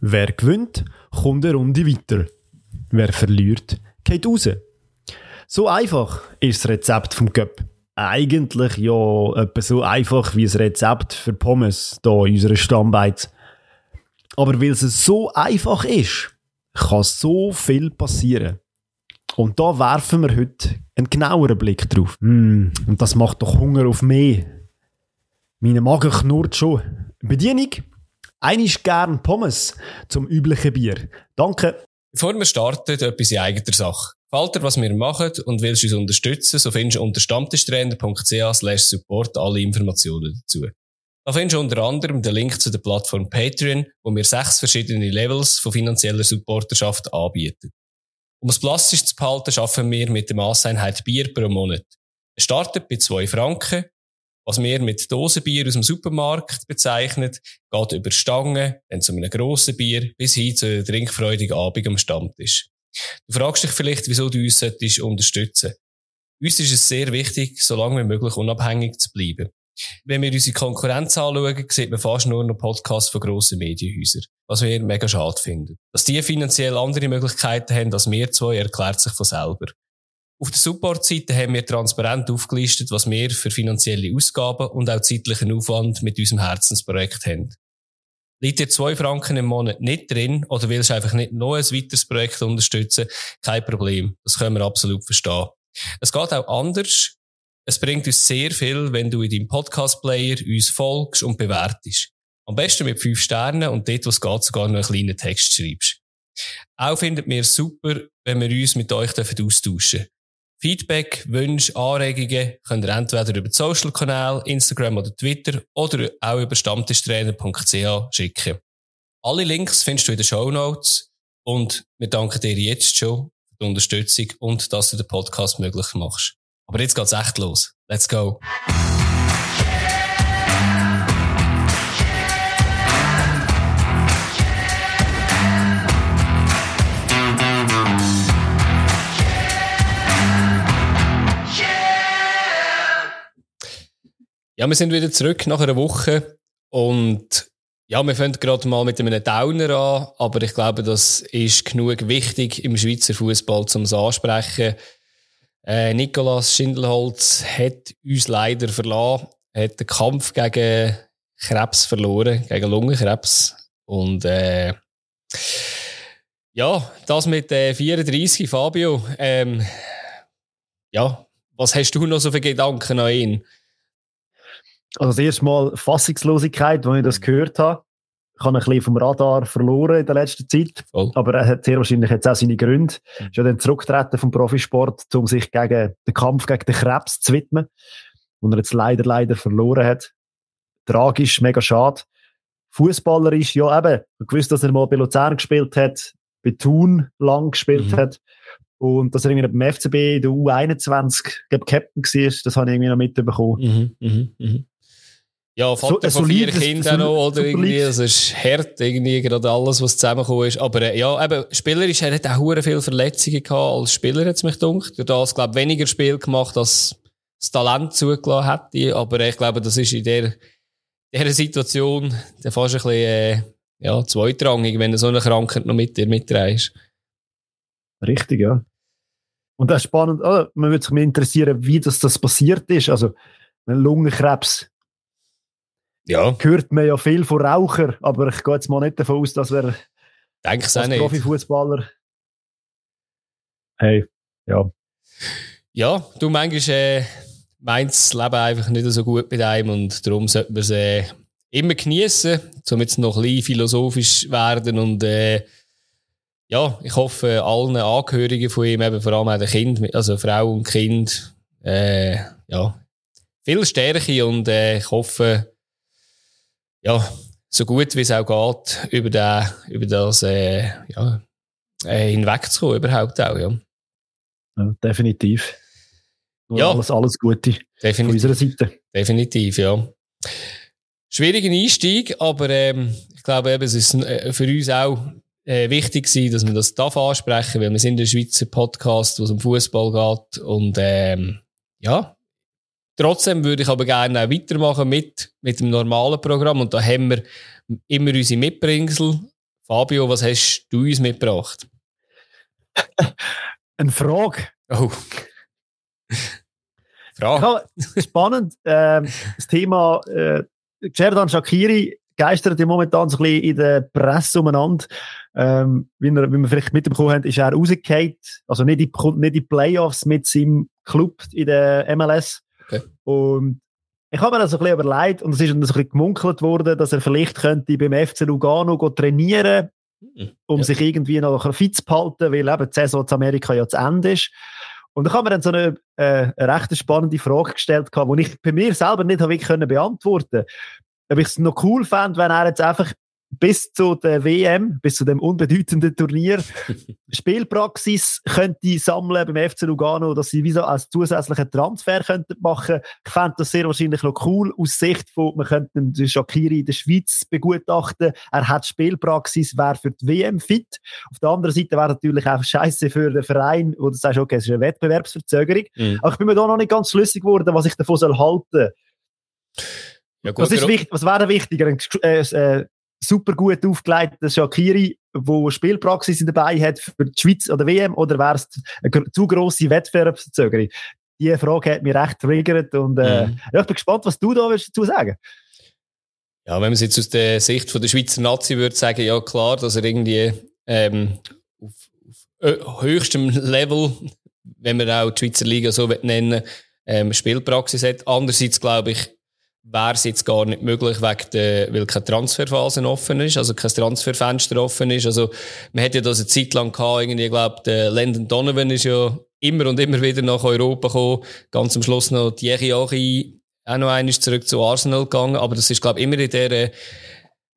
Wer gewinnt, kommt eine Runde weiter. Wer verliert, geht raus. So einfach ist das Rezept vom Cup. Eigentlich ja etwa so einfach wie das Rezept für Pommes hier in unserer Stammbeiz. Aber weil es so einfach ist, kann so viel passieren. Und da werfen wir heute einen genaueren Blick drauf. Mm, und das macht doch Hunger auf mehr. Meine Magen knurrt schon. Bedienung? Einisch gern Pommes zum üblichen Bier. Danke. Bevor wir starten, etwas in eigener Sache. Gefällt dir, was wir machen und willst uns unterstützen, so findest du unter stammtischtrainer.ch support alle Informationen dazu. Da findest du unter anderem den Link zu der Plattform Patreon, wo wir sechs verschiedene Levels von finanzieller Supporterschaft anbieten. Um es plastisch zu behalten, schaffen wir mit der Masseinheit Bier pro Monat. Es startet bei zwei Franken. Was wir mit Dosenbier aus dem Supermarkt bezeichnen, geht über Stangen, dann zu einem grossen Bier, bis hin zu einem trinkfreudigen Abend am Stammtisch. Du fragst dich vielleicht, wieso du uns unterstützen solltest. Uns ist es sehr wichtig, so lange wie möglich unabhängig zu bleiben. Wenn wir unsere Konkurrenz anschauen, sieht man fast nur noch Podcasts von grossen Medienhäusern. Was wir mega schade finden. Dass die finanziell andere Möglichkeiten haben als wir zwei, erklärt sich von selber. Auf der Support-Seite haben wir transparent aufgelistet, was wir für finanzielle Ausgaben und auch zeitlichen Aufwand mit unserem Herzensprojekt haben. Liegt dir zwei Franken im Monat nicht drin oder willst einfach nicht noch ein weiteres Projekt unterstützen? Kein Problem. Das können wir absolut verstehen. Es geht auch anders. Es bringt uns sehr viel, wenn du in deinem Podcast-Player uns folgst und bewertest. Am besten mit fünf Sternen und dort, wo es geht, sogar noch einen kleinen Text schreibst. Auch findet mir super, wenn wir uns mit euch austauschen dürfen. Feedback, Wünsche, Anregungen könnt ihr entweder über die Social-Kanäle, Instagram oder Twitter oder auch über stammtischtrainer.ch schicken. Alle Links findest du in den Show Notes und wir danken dir jetzt schon für die Unterstützung und dass du den Podcast möglich machst. Aber jetzt geht's echt los. Let's go. Ja, wir sind wieder zurück nach einer Woche und ja, wir fangen gerade mal mit einem Downer an, aber ich glaube, das ist genug wichtig im Schweizer Fußball zum ansprechen. Äh, Nikolas Schindelholz hat uns leider verlassen, hat den Kampf gegen Krebs verloren, gegen Lungenkrebs. Und äh, ja, das mit äh, 34, Fabio. Ähm, ja, was hast du noch so für Gedanken an ihn? Also das erste Mal Fassungslosigkeit, als ich das gehört habe. Ich habe ein bisschen vom Radar verloren in der letzten Zeit. Voll. Aber er hat sehr wahrscheinlich jetzt auch seine Gründe. Mhm. Ist ja dann zurückgetreten vom Profisport, um sich gegen den Kampf gegen den Krebs zu widmen. Und er jetzt leider, leider verloren hat. Tragisch, mega schade. Fußballer ist ja eben, ich gewusst, dass er mal bei Luzern gespielt hat, bei Thun lang gespielt mhm. hat. Und dass er irgendwie beim FCB in der U21, glaube Captain war, das habe ich irgendwie noch mitbekommen. Mhm, mh, mh. Ja, Vater so, von vier Kindern noch, oder irgendwie. Das ist hart, irgendwie, gerade alles, was zusammengekommen ist. Aber, äh, ja, eben, spielerisch, er hat auch hure viele Verletzungen gehabt als Spieler, hat es mich gedacht. Durch das, glaube weniger Spiel gemacht, als das Talent zugelassen hätte. Aber ich glaube, das ist in der, dieser Situation dann fast ein bisschen, äh, ja, zweitrangig, wenn du so eine Krankheit noch mit dir mitträgst. Richtig, ja. Und das ist spannend, oh, man würde sich mal interessieren, wie das, das passiert ist. Also, Lungenkrebs, ja. hört man ja viel von Raucher, aber ich gehe jetzt mal nicht davon aus, dass wir Denk's als Profifußballer. Hey, ja. Ja, du manchmal äh, meinst das Leben einfach nicht so gut mit einem und darum sollte man es äh, immer genießen, um jetzt noch ein bisschen philosophisch werden und äh, ja, ich hoffe allen Angehörigen von ihm, eben vor allem auch den Kind, also Frau und Kind, äh, ja, viel Stärke und äh, ich hoffe, ja, so gut wie es auch geht, über, den, über das äh, ja, äh, hinwegzukommen, überhaupt auch, ja. ja definitiv. Ja. Alles, alles Gute definitiv, von unserer Seite. Definitiv, ja. Schwieriger Einstieg, aber ähm, ich glaube eben, es ist äh, für uns auch äh, wichtig gewesen, dass wir das darf ansprechen, weil wir sind ein Schweizer Podcast, wo es um Fußball geht und ähm, ja, Trotzdem würde ich aber gerne auch weitermachen mit, mit dem normalen Programm. Und da haben wir immer unsere Mitbringsel Fabio, was hast du uns mitgebracht? Eine Frage. Oh. Frage. Ja, spannend. äh, das Thema äh, Gerdan Shakiri geistert ja momentan so ein bisschen in der Presse umeinander. Ähm, wie, er, wie wir vielleicht mitbekommen haben, ist er rausgefallen. Also nicht in, nicht in die Playoffs mit seinem Club in der MLS. Okay. Und ich habe mir das ein bisschen überlegt und es ist ein bisschen gemunkelt worden, dass er vielleicht könnte beim FC Lugano trainieren, hm, um ja. sich irgendwie noch fit zu behalten, weil eben die Saison in Amerika ja zu Ende ist. Und ich habe mir dann so eine, äh, eine recht spannende Frage gestellt, die ich bei mir selber nicht wirklich beantworten konnte. Ob ich es noch cool fände, wenn er jetzt einfach bis zu der WM, bis zu dem unbedeutenden Turnier, Spielpraxis könnte sammeln beim FC Lugano, dass sie wie so als zusätzlichen Transfer könnten machen. Ich fände das sehr wahrscheinlich noch cool aus Sicht von, man könnte den Shakiri in der Schweiz begutachten. Er hat Spielpraxis, wäre für die WM fit. Auf der anderen Seite wäre natürlich auch scheiße für den Verein, wo du sagst, okay, es ist eine Wettbewerbsverzögerung. Mhm. Aber ich bin mir da noch nicht ganz schlüssig geworden, was ich davon soll halten. Ja, gut, was, ist wichtig, was wäre wichtiger? Ein, äh, äh, super gut aufgeleiteter Shakiri, wo Spielpraxis dabei hat für die Schweiz oder WM, oder wäre es eine zu grosse Wettbewerbsverzögerung? Diese Frage hat mich recht triggert und äh, mhm. ja, ich bin gespannt, was du da dazu sagen Ja, wenn man es jetzt aus der Sicht von der Schweizer Nazi würde sagen, ja klar, dass er irgendwie ähm, auf, auf höchstem Level, wenn man auch die Schweizer Liga so nennen ähm, Spielpraxis hat. Andererseits glaube ich, wäre es jetzt gar nicht möglich, wegen der, weil keine Transferphase offen ist, also kein Transferfenster offen ist. Also, man hätte ja das eine Zeit lang gehabt, irgendwie, ich glaube, der Landon Donovan ist ja immer und immer wieder nach Europa gekommen. Ganz am Schluss noch Thierry Henry auch noch einmal zurück zu Arsenal gegangen. Aber das ist, glaube ich, immer in der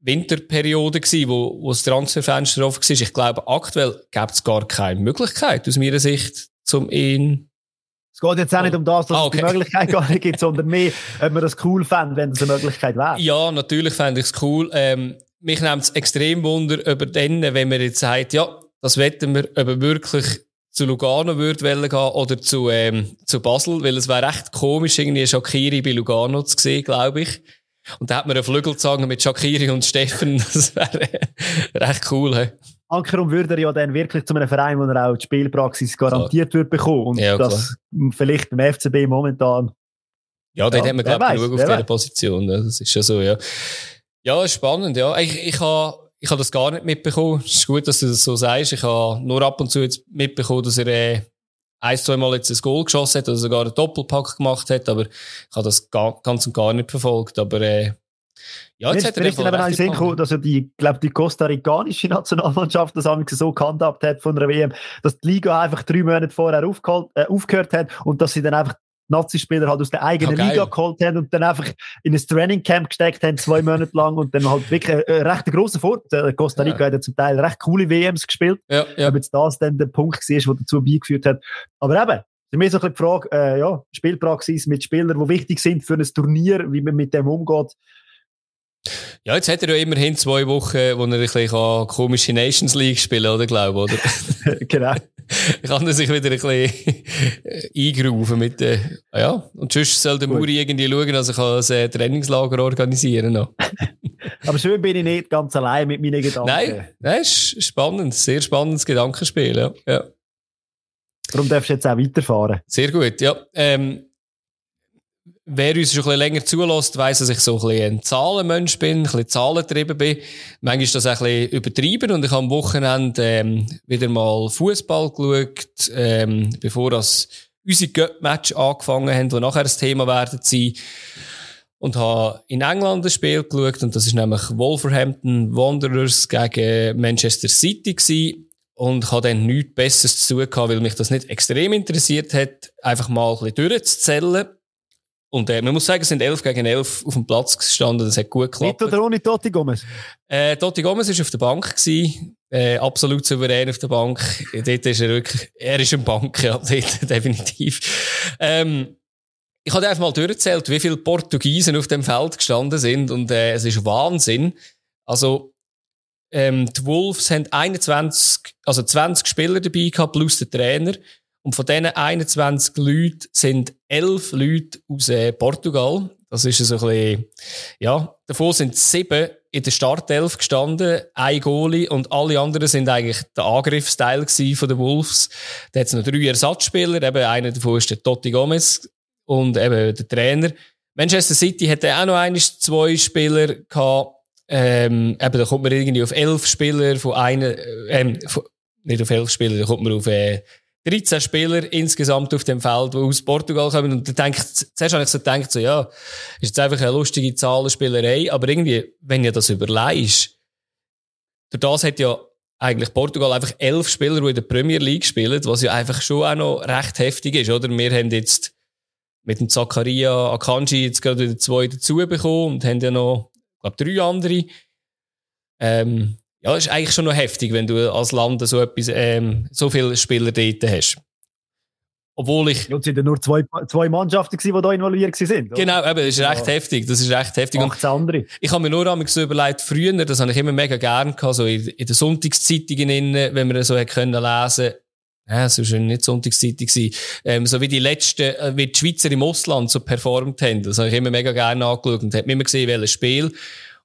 Winterperiode gewesen, wo, wo das Transferfenster offen war. Ich glaube, aktuell gibt es gar keine Möglichkeit, aus meiner Sicht, zum ihn es geht jetzt auch nicht um das, dass ah, okay. es die Möglichkeit gar nicht gibt, sondern mehr, ob man das cool fände, wenn es eine Möglichkeit wäre. Ja, natürlich fände ich es cool. Ähm, mich nimmt es extrem Wunder über den, wenn man jetzt sagt, ja, das wetten wir, ob er wirklich zu Lugano würde gehen oder zu, ähm, zu Basel, weil es wäre recht komisch, irgendwie Shakiri bei Lugano zu sehen, glaube ich. Und da hat man einen Flügelzange mit Shakiri und Steffen, das wäre recht cool. He. Ankerum würde er ja dann wirklich zu einem Verein, wo er auch die Spielpraxis garantiert wird bekommen. Und ja, das vielleicht beim FCB momentan. Ja, dort ja, haben wir, glaube ich, genug auf dieser Position. Das ist ja so, ja. Ja, spannend, ja. Ich, ich habe ich hab das gar nicht mitbekommen. Es ist gut, dass du das so sagst. Ich habe nur ab und zu jetzt mitbekommen, dass er äh, ein, zwei Mal jetzt ein Goal geschossen hat oder sogar einen Doppelpack gemacht hat, aber ich habe das gar, ganz und gar nicht verfolgt. Aber äh, ja, jetzt hat er eben auch Sinn gekommen, dass er die, glaube die kostarikanische Nationalmannschaft das so gehandhabt hat von der WM, dass die Liga einfach drei Monate vorher äh, aufgehört hat und dass sie dann einfach Nazi-Spieler halt aus der eigenen ja, Liga geholt haben und dann einfach in ein Trainingcamp gesteckt haben, zwei Monate lang und dann halt wirklich ein recht grosser Vorteil. Costa Rica ja. hat ja zum Teil recht coole WMs gespielt. Ja, ja. Ob jetzt das dann der Punkt war, der dazu beigeführt hat. Aber eben, für mich so ein bisschen die Frage, äh, ja, Spielpraxis mit Spielern, die wichtig sind für ein Turnier, wie man mit dem umgeht. Ja, jetzt hat er ja immerhin zwei Wochen, wo er ein bisschen komische Nations League spielen oder glaube oder? genau. kann er sich wieder ein bisschen eingerufen mit der, ah ja. Und sonst soll der Muri irgendwie schauen, dass er ein Trainingslager organisieren kann. Aber schön bin ich nicht ganz allein mit meinen Gedanken. Nein, nein, ist spannend, sehr spannendes Gedankenspiel, ja. ja. Darum darfst du jetzt auch weiterfahren. Sehr gut, ja. Ähm, Wer uns schon ein bisschen länger zulässt, weiss, dass ich so ein bisschen ein Zahlenmensch bin, ein bisschen zahlentrieben bin. Manchmal ist das ein bisschen übertrieben und ich habe am Wochenende ähm, wieder mal Fußball geschaut, ähm, bevor das unsere Göpp-Match angefangen haben, die nachher das Thema werden sein. Und habe in England ein Spiel geschaut und das ist nämlich Wolverhampton Wanderers gegen Manchester City gewesen. Und ich habe dann nichts Besseres zu gehabt, weil mich das nicht extrem interessiert hat, einfach mal ein bisschen durchzuzählen. Und äh, man muss sagen, es sind 11 gegen 11 auf dem Platz gestanden. Das hat gut geklappt. Mit oder ohne Totti Gomez? Äh, Totti Gomez war auf der Bank. Gewesen. Äh, absolut souverän auf der Bank. dort ist er wirklich, er ist ein Bank, ja, dort, definitiv. Ähm, ich habe einfach mal durchgezählt, wie viele Portugiesen auf dem Feld gestanden sind. Und äh, es ist Wahnsinn. Also, ähm, die Wolves haben 21, also 20 Spieler dabei gehabt, plus der Trainer. Und von diesen 21 Leuten sind 11 Leute aus äh, Portugal. Das ist so ein bisschen, ja, davon sind sieben in der Startelf gestanden, ein Goalie und alle anderen sind eigentlich der Angriffsteil von den Wolves. Da hat es noch drei Ersatzspieler, eben einer davon ist der Totti Gomez und eben der Trainer. Manchester City hatte auch noch eines zwei Spieler gehabt, ähm, eben, da kommt man irgendwie auf elf Spieler von einer, ähm, von, nicht auf elf Spieler, da kommt man auf äh, 13 Spieler insgesamt auf dem Feld, die aus Portugal kommen. Und da denkt, zuerst habe ich so gedacht, so, ja, ist jetzt einfach eine lustige Zahlenspielerei. Aber irgendwie, wenn ihr das überlegst, durch das hat ja eigentlich Portugal einfach elf Spieler, die in der Premier League spielen, was ja einfach schon auch noch recht heftig ist, oder? Wir haben jetzt mit dem Zakaria Akanji jetzt gerade wieder zwei dazu bekommen und haben ja noch, ich glaube, drei andere. Ähm, ja, ist eigentlich schon noch heftig, wenn du als Land so etwas, ähm, so viele Spieler dort hast. Obwohl ich. Ja, es sind ja nur zwei, zwei Mannschaften gewesen, die da involviert sind. Genau, eben, das ist recht ja. heftig. Das ist recht heftig. 18 andere. Ich habe mir nur einmal so überlegt, früher, das habe ich immer mega gern gehabt, so in, in den Sonntagszeitungen, wenn man so können lesen ja, es war nicht Sonntagszeitung ähm, so wie die letzten, äh, wie die Schweizer im Ausland so performt haben. Das habe ich immer mega gerne angeschaut und habe immer gesehen, welches Spiel.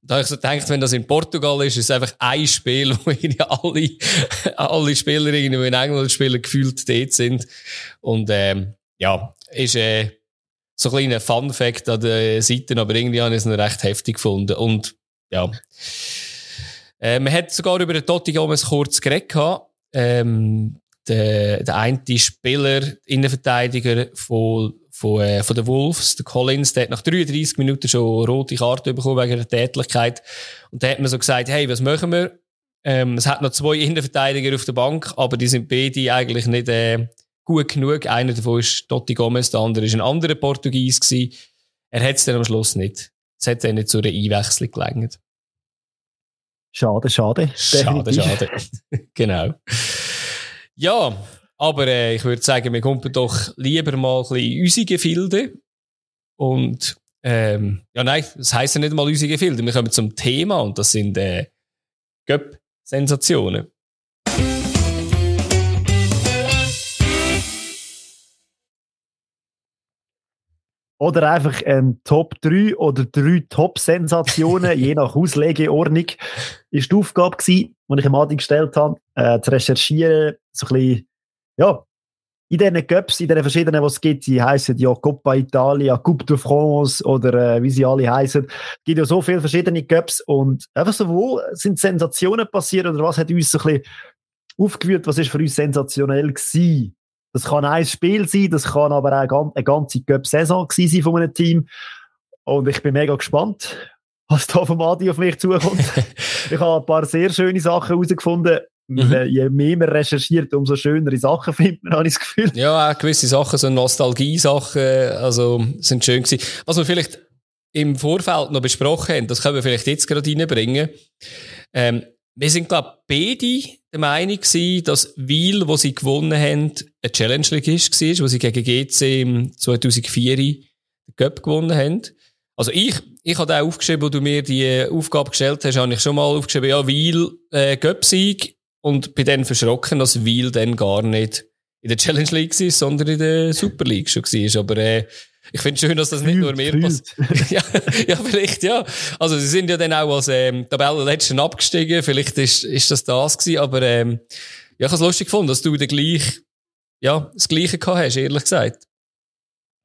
Da habe ich so gedacht, wenn das in Portugal ist, ist es einfach ein Spiel, wo alle, alle Spieler irgendwie, die in England spielen, gefühlt dort sind. Und, ähm, ja, ist, äh, so ein kleiner Fun-Fact an den Seiten, aber irgendwie habe ich es noch recht heftig gefunden. Und, ja. Äh, man hat sogar über den Totti Gomez kurz geredet Ähm, der, der eine Spieler, Innenverteidiger von von, äh, von den Wolves, der Collins, der hat nach 33 Minuten schon rote Karte bekommen wegen der Tätlichkeit. Und da hat man so gesagt, hey, was machen wir? Ähm, es hat noch zwei Innenverteidiger auf der Bank, aber die sind beide eigentlich nicht äh, gut genug. Einer davon ist Totti Gomez, der andere ist ein anderer Portugies gewesen. Er hat es dann am Schluss nicht. Es hat dann nicht zu einer Einwechslung gelangt. Schade, schade. Schade, schade. genau. Ja, aber äh, ich würde sagen, wir kommen doch lieber mal ein bisschen in unsere Gefilde. Und ähm, ja, nein, das heisst ja nicht mal unsere Gefilde. Wir kommen zum Thema und das sind äh, Göpp-Sensationen. Oder einfach ein Top 3 oder drei Top-Sensationen, je nach Auslegeordnung, ist die Aufgabe gewesen, die ich im Adi gestellt habe, äh, zu recherchieren, so ein bisschen ja, in diesen Cups, in diesen verschiedenen, die es gibt, die heißen ja Coppa Italia, Coupe de France oder äh, wie sie alle heißen. Es gibt ja so viele verschiedene Cups und einfach so, wo sind Sensationen passiert oder was hat uns so ein bisschen aufgewühlt, was ist für uns sensationell gewesen? Das kann ein Spiel sein, das kann aber auch eine ganze Cup-Saison sein von einem Team. Und ich bin mega gespannt, was da vom Adi auf mich zukommt. ich habe ein paar sehr schöne Sachen herausgefunden. Mhm. Je mehr man recherchiert, umso schönere Sachen findet man, habe ich das Gefühl. Ja, auch gewisse Sachen, so Nostalgie-Sachen, also, sind schön gewesen. Was wir vielleicht im Vorfeld noch besprochen haben, das können wir vielleicht jetzt gerade reinbringen. Ähm, wir sind, glaube ich, beide der Meinung gewesen, dass Wiel, wo sie gewonnen haben, eine Challenge League war, wo sie gegen GC im 2004 den Cup gewonnen haben. Also ich, ich habe auch aufgeschrieben, wo du mir die Aufgabe gestellt hast, habe ich schon mal aufgeschrieben, ja, Wiel, äh, Cup-Sieg, und bin dann verschrocken, dass Wiel dann gar nicht in der Challenge League war, sondern in der Super League schon war. Aber äh, ich finde es schön, dass das nicht nur mir passiert. ja, ja, vielleicht, ja. Also sie sind ja dann auch als ähm, Tabellenletzten abgestiegen. Vielleicht ist, ist das das gewesen. Aber ähm, ja, ich habe es lustig gefunden, dass du den gleich, ja, das Gleiche gehabt hast, ehrlich gesagt.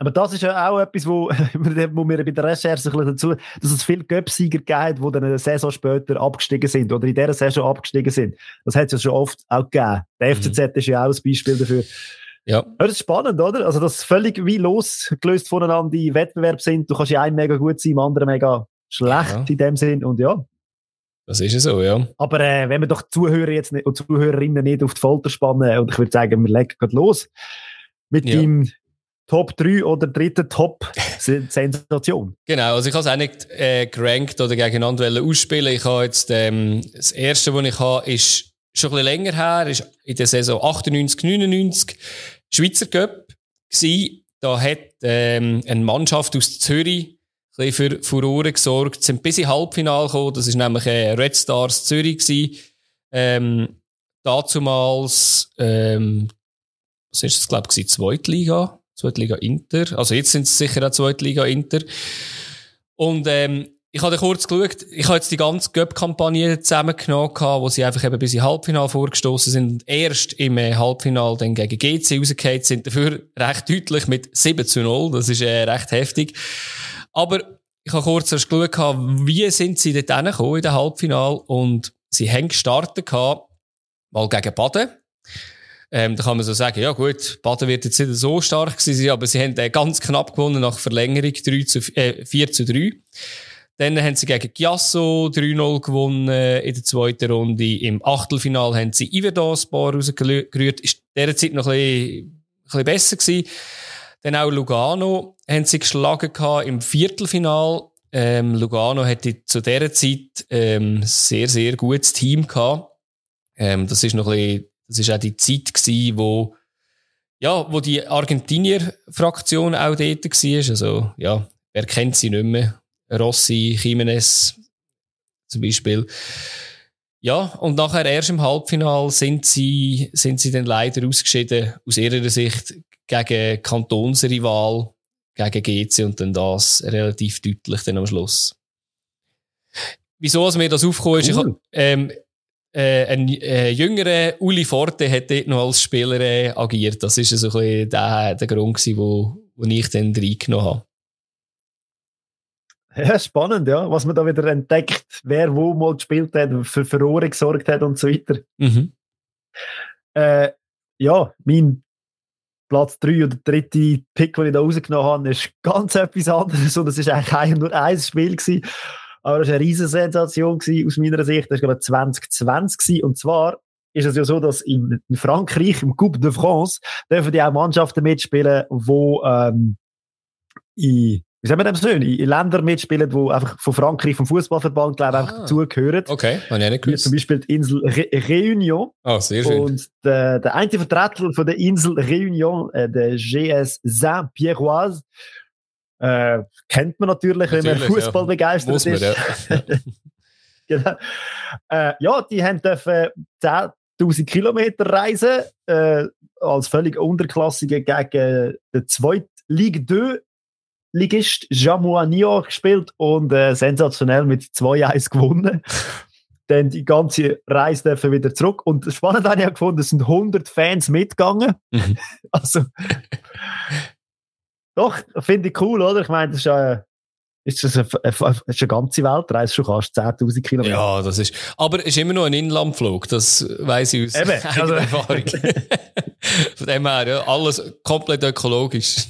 Aber das ist ja auch etwas, wo, wo wir bei der Recherche ein bisschen dazu, dass es viele Göpsieger gibt, die dann eine Saison später abgestiegen sind oder in dieser Saison abgestiegen sind. Das hat es ja schon oft auch gegeben. Der FCZ mhm. ist ja auch ein Beispiel dafür. Ja. ja. Das ist spannend, oder? Also, dass völlig wie losgelöst voneinander die Wettbewerb sind. Du kannst ja einen mega gut sein, im anderen mega schlecht ja. in dem Sinn. Und ja. Das ist ja so, ja. Aber äh, wenn wir doch Zuhörer jetzt nicht, und Zuhörerinnen nicht auf die Folter spannen, und ich würde sagen, wir legen gerade los mit ja. dem Top 3 oder dritte Top-Sensation. Genau, also ich habe es auch nicht äh, gerankt oder gegeneinander ausspielen. Ich habe jetzt, ähm, das erste, was ich habe, ist schon ein bisschen länger her, ist in der Saison 98, 99 Schweizer Cup gewesen. Da hat ähm, eine Mannschaft aus Zürich ein bisschen für Furore gesorgt, sind bis ins Halbfinale gekommen. Das ist nämlich äh, Red Stars Zürich gewesen. Ähm, dazumals, ähm, was ist das, glaube ich, Zweitliga Zweitliga Inter. Also jetzt sind es sicher auch Zweitliga Inter. Und ähm, ich habe kurz geschaut, ich habe jetzt die ganze Cup-Kampagne zusammengenommen, wo sie einfach eben bis in Halbfinale vorgestoßen sind. Erst im äh, Halbfinale dann gegen GC rausgefallen sind, dafür recht deutlich mit 7 zu 0. Das ist äh, recht heftig. Aber ich habe kurz erst geschaut, wie sind sie dort hingekommen in den Halbfinale und sie haben gestartet mal gegen Baden. Ähm, da kann man so sagen, ja gut, Baden wird jetzt nicht so stark gewesen, aber sie haben äh, ganz knapp gewonnen nach Verlängerung 3 zu, äh, 4 zu 3. Dann haben sie gegen Chiasso 3-0 gewonnen in der zweiten Runde. Im Achtelfinal haben sie Iverdos-Bar rausgerührt. Ist dieser Zeit noch ein bisschen, ein bisschen besser gewesen. Dann auch Lugano haben sie geschlagen gehabt im Viertelfinal. Ähm, Lugano hatte zu dieser Zeit ähm, sehr, sehr gutes Team gehabt. Ähm, das ist noch ein bisschen, das ist auch die Zeit gewesen, wo, ja, wo die Argentinier-Fraktion auch dort war. Also, ja, wer kennt sie nicht mehr? Rossi, Jimenez zum Beispiel. Ja, und nachher erst im Halbfinal sind sie, sind sie dann leider ausgeschieden, aus ihrer Sicht, gegen Kantonsrival, gegen GC und dann das relativ deutlich dann am Schluss. Wieso als mir das aufgekommen ist, cool. ich, ähm, äh, ein äh, jüngerer Uli Forte hat dort noch als Spieler äh, agiert. Das ist so ein bisschen der, der Grund gewesen, wo, wo ich dann reingenommen habe. Ja, spannend, ja. Was man da wieder entdeckt, wer wo mal gespielt hat, für Verrohre gesorgt hat und so weiter. Mhm. Äh, ja, mein Platz 3 oder dritte Pick, den ich da rausgenommen habe, ist ganz etwas anderes und es war eigentlich, eigentlich nur ein Spiel gewesen. Aber es war eine riesige Sensation aus meiner Sicht. Das war, glaube ich, 2020 gewesen. Und zwar ist es ja so, dass in, in Frankreich, im Coupe de France, dürfen die auch Mannschaften mitspielen, die ähm, in wie sagen wir das schön, in Ländern mitspielen, die einfach von Frankreich, vom Fußballverband, glaube ich, ah. dazugehören. Okay, habe ich nicht gewusst. Zum Beispiel die Insel Re Réunion. Oh, sehr schön. Und der, der eine Vertreter von der Insel Réunion, äh, der GS Saint-Pierroise, äh, kennt man natürlich, natürlich wenn man Fußball ja. begeistert man, ist. Ja. genau. Äh, ja, die haben dürfen 10.000 Kilometer reisen, äh, als völlig Unterklassige gegen den zweiten Ligue 2 Ligist Jamua gespielt und äh, sensationell mit 2-1 gewonnen. Dann die ganze Reise dürfen wieder zurück. Und das Spannende habe ich auch gefunden, es sind 100 Fans mitgegangen. Mhm. also, doch, finde ich cool, oder? Ich meine, das ist ja. Äh, ist das eine, eine, eine ganze Weltreise, schon fast 10.000 Kilometer. Ja, das ist, aber es ist immer noch ein Inlandflug, das weiss ich aus Eben, also, Erfahrung. Von dem her, ja, alles komplett ökologisch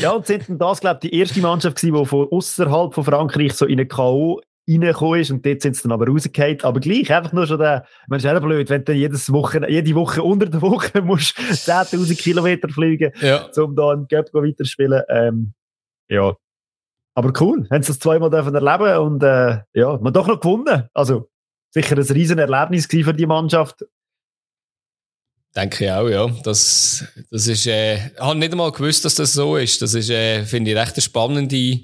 ja, und sind das, glaube ich, die erste Mannschaft gewesen, die von außerhalb von Frankreich so in eine K.O. reingekommen ist und dort sind sie dann aber rausgefallen. Aber gleich, einfach nur schon der, man ist auch blöd, wenn du jedes Woche, jede Woche unter der Woche musst 10.000 Kilometer fliegen, ja. um da im Cup weiterzuspielen. Ähm, ja. Aber cool, haben sie das zweimal dürfen erleben und äh, ja, man doch noch gewonnen. Also sicher ein riesen Erlebnis für die Mannschaft Denke ich auch, ja. Das, das ist, äh, ich habe nicht einmal gewusst, dass das so ist. Das ist, äh, finde ich, recht eine spannende,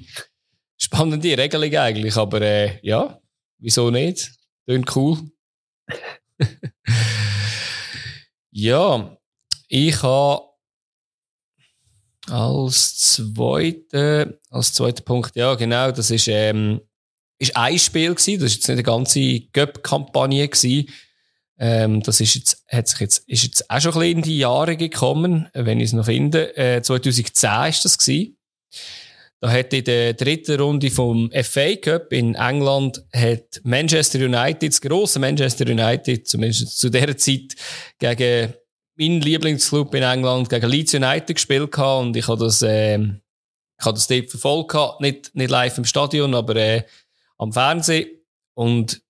spannende Regelung eigentlich. Aber, äh, ja, wieso nicht? Klingt cool. ja, ich habe als zweiter, als zweiter Punkt, ja, genau, das ist, ähm, ist ein Spiel gewesen. Das ist jetzt nicht eine ganze Göpp-Kampagne gewesen. Ähm, das ist jetzt, hat sich jetzt, ist jetzt auch schon ein bisschen in die Jahre gekommen, wenn ich es noch finde. Äh, 2010 ist das gewesen. Da hat in der dritten Runde vom FA Cup in England hat Manchester United, das grosse Manchester United, zumindest zu dieser Zeit, gegen meinen Lieblingsclub in England, gegen Leeds United gespielt gehabt und ich habe das, äh, ich habe das dort verfolgt gehabt. Nicht, nicht live im Stadion, aber, äh, am Fernsehen. Und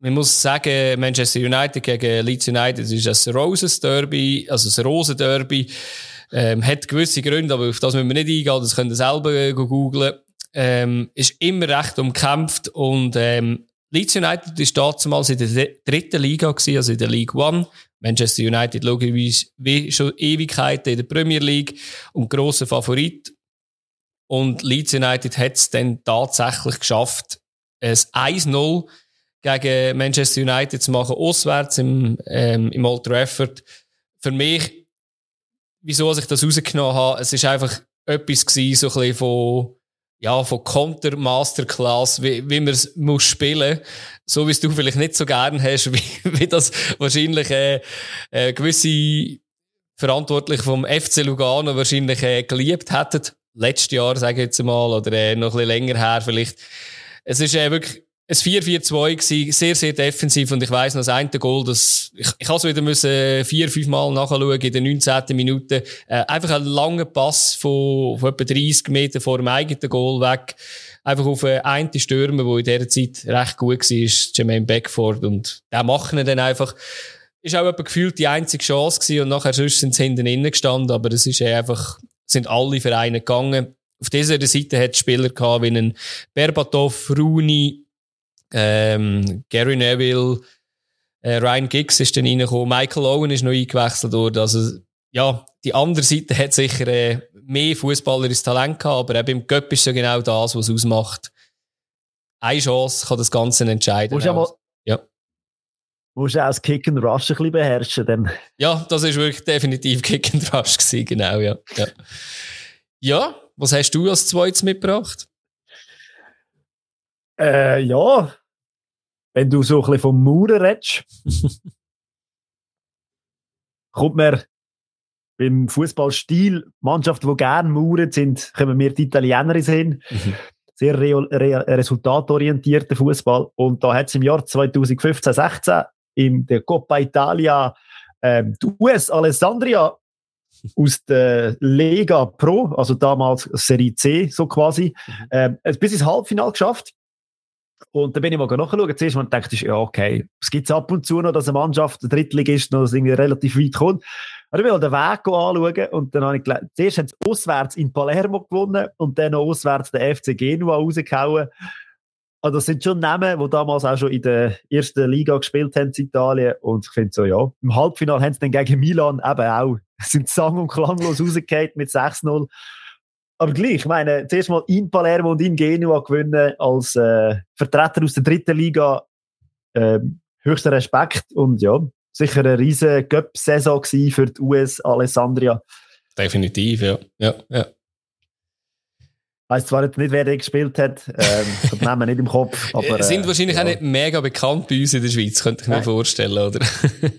man muss sagen, Manchester United gegen Leeds United das ist das Roses Derby, also das Rosen Derby. Ähm, hat gewisse Gründe, aber auf das müssen wir nicht eingehen, das könnt ihr selber äh, googlen. Ähm, ist immer recht umkämpft und ähm, Leeds United ist damals in der dritten Liga gewesen, also in der League One. Manchester United logischerweise wie schon Ewigkeiten in der Premier League und grosser Favorit. Und Leeds United hat es dann tatsächlich geschafft, ein 1-0 gegen Manchester United zu machen, auswärts im, ähm, im Old Trafford. Für mich, wieso ich das rausgenommen habe, es ist einfach etwas gewesen, so ein bisschen von, ja, von Konter Masterclass, wie, wie man es muss spielen, so wie es du vielleicht nicht so gern hast, wie, wie das wahrscheinlich äh, äh, gewisse Verantwortliche vom FC Lugano wahrscheinlich äh, geliebt hätten. Letztes Jahr, sage ich jetzt mal, oder äh, noch ein bisschen länger her vielleicht. Es ist äh, wirklich ein 4-4-2 gewesen, sehr, sehr defensiv und ich weiss noch, das eine Goal, das, ich, ich habe wieder müssen vier, fünf Mal nachschauen in der 19. Minute. Äh, einfach ein langer Pass von, von etwa 30 Metern vor dem eigenen Goal weg. Einfach auf einen, Stürmer, der in dieser Zeit recht gut war, Jermaine Beckford und der machen ihn dann einfach. Ist auch etwa gefühlt die einzige Chance gewesen und nachher sonst sind sie hinten innen gestanden, aber es ist einfach, sind alle Vereine gegangen. Auf dieser Seite hat es Spieler gehabt wie einen Berbatov, Rooney, ähm, Gary Neville, äh, Ryan Giggs ist dann reingekommen, Michael Owen ist noch eingewechselt worden. Also, ja, die andere Seite hat sicher äh, mehr fußballerisches Talent gehabt, aber eben im Göpp ist ja genau das, was es ausmacht. Eine Chance kann das Ganze entscheiden. Musst mal, ja. Musst du auch das Kick and Rush ein bisschen beherrschen. Dann. Ja, das ist wirklich definitiv Kick and Rush gewesen, genau, ja. ja. Ja, was hast du als zweites mitgebracht? Äh, ja, wenn du so ein bisschen vom Mauern redest, kommt mir beim Fußballstil Mannschaften, die gerne mauern sind, kommen mir die Italiener hin. Mhm. Sehr re re resultatorientierter Fußball. Und da hat es im Jahr 2015, 16 in der Coppa Italia ähm, die US Alessandria aus der Lega Pro, also damals Serie C, so quasi, mhm. ähm, bis ins Halbfinale geschafft. Und dann bin ich mal nachschauen. Zuerst mal dachte ja, okay, es gibt ab und zu noch, dass eine Mannschaft, der Drittligist, noch irgendwie relativ weit kommt. Aber ich will den Weg anschauen und dann habe ich gelernt, zuerst haben sie auswärts in Palermo gewonnen und dann noch auswärts den FC Genua rausgehauen. Also das sind schon Namen, die damals auch schon in der ersten Liga gespielt haben in Italien. Und ich finde so, ja, im Halbfinale haben sie dann gegen Milan eben auch, sind sang- und klanglos rausgehauen mit 6-0. Aber gleich, ich meine, zuerst mal in Palermo und in Genua gewinnen als äh, Vertreter aus der dritten Liga, äh, höchster Respekt und ja, sicher eine riesige Cup-Saison für die US Alessandria. Definitiv, ja. ja, ja. Weiss zwar jetzt nicht, wer der gespielt hat, ähm, den Namen nicht im Kopf. Aber, äh, Sind wahrscheinlich ja. auch nicht mega bekannt bei uns in der Schweiz, könnte ich mir vorstellen, oder?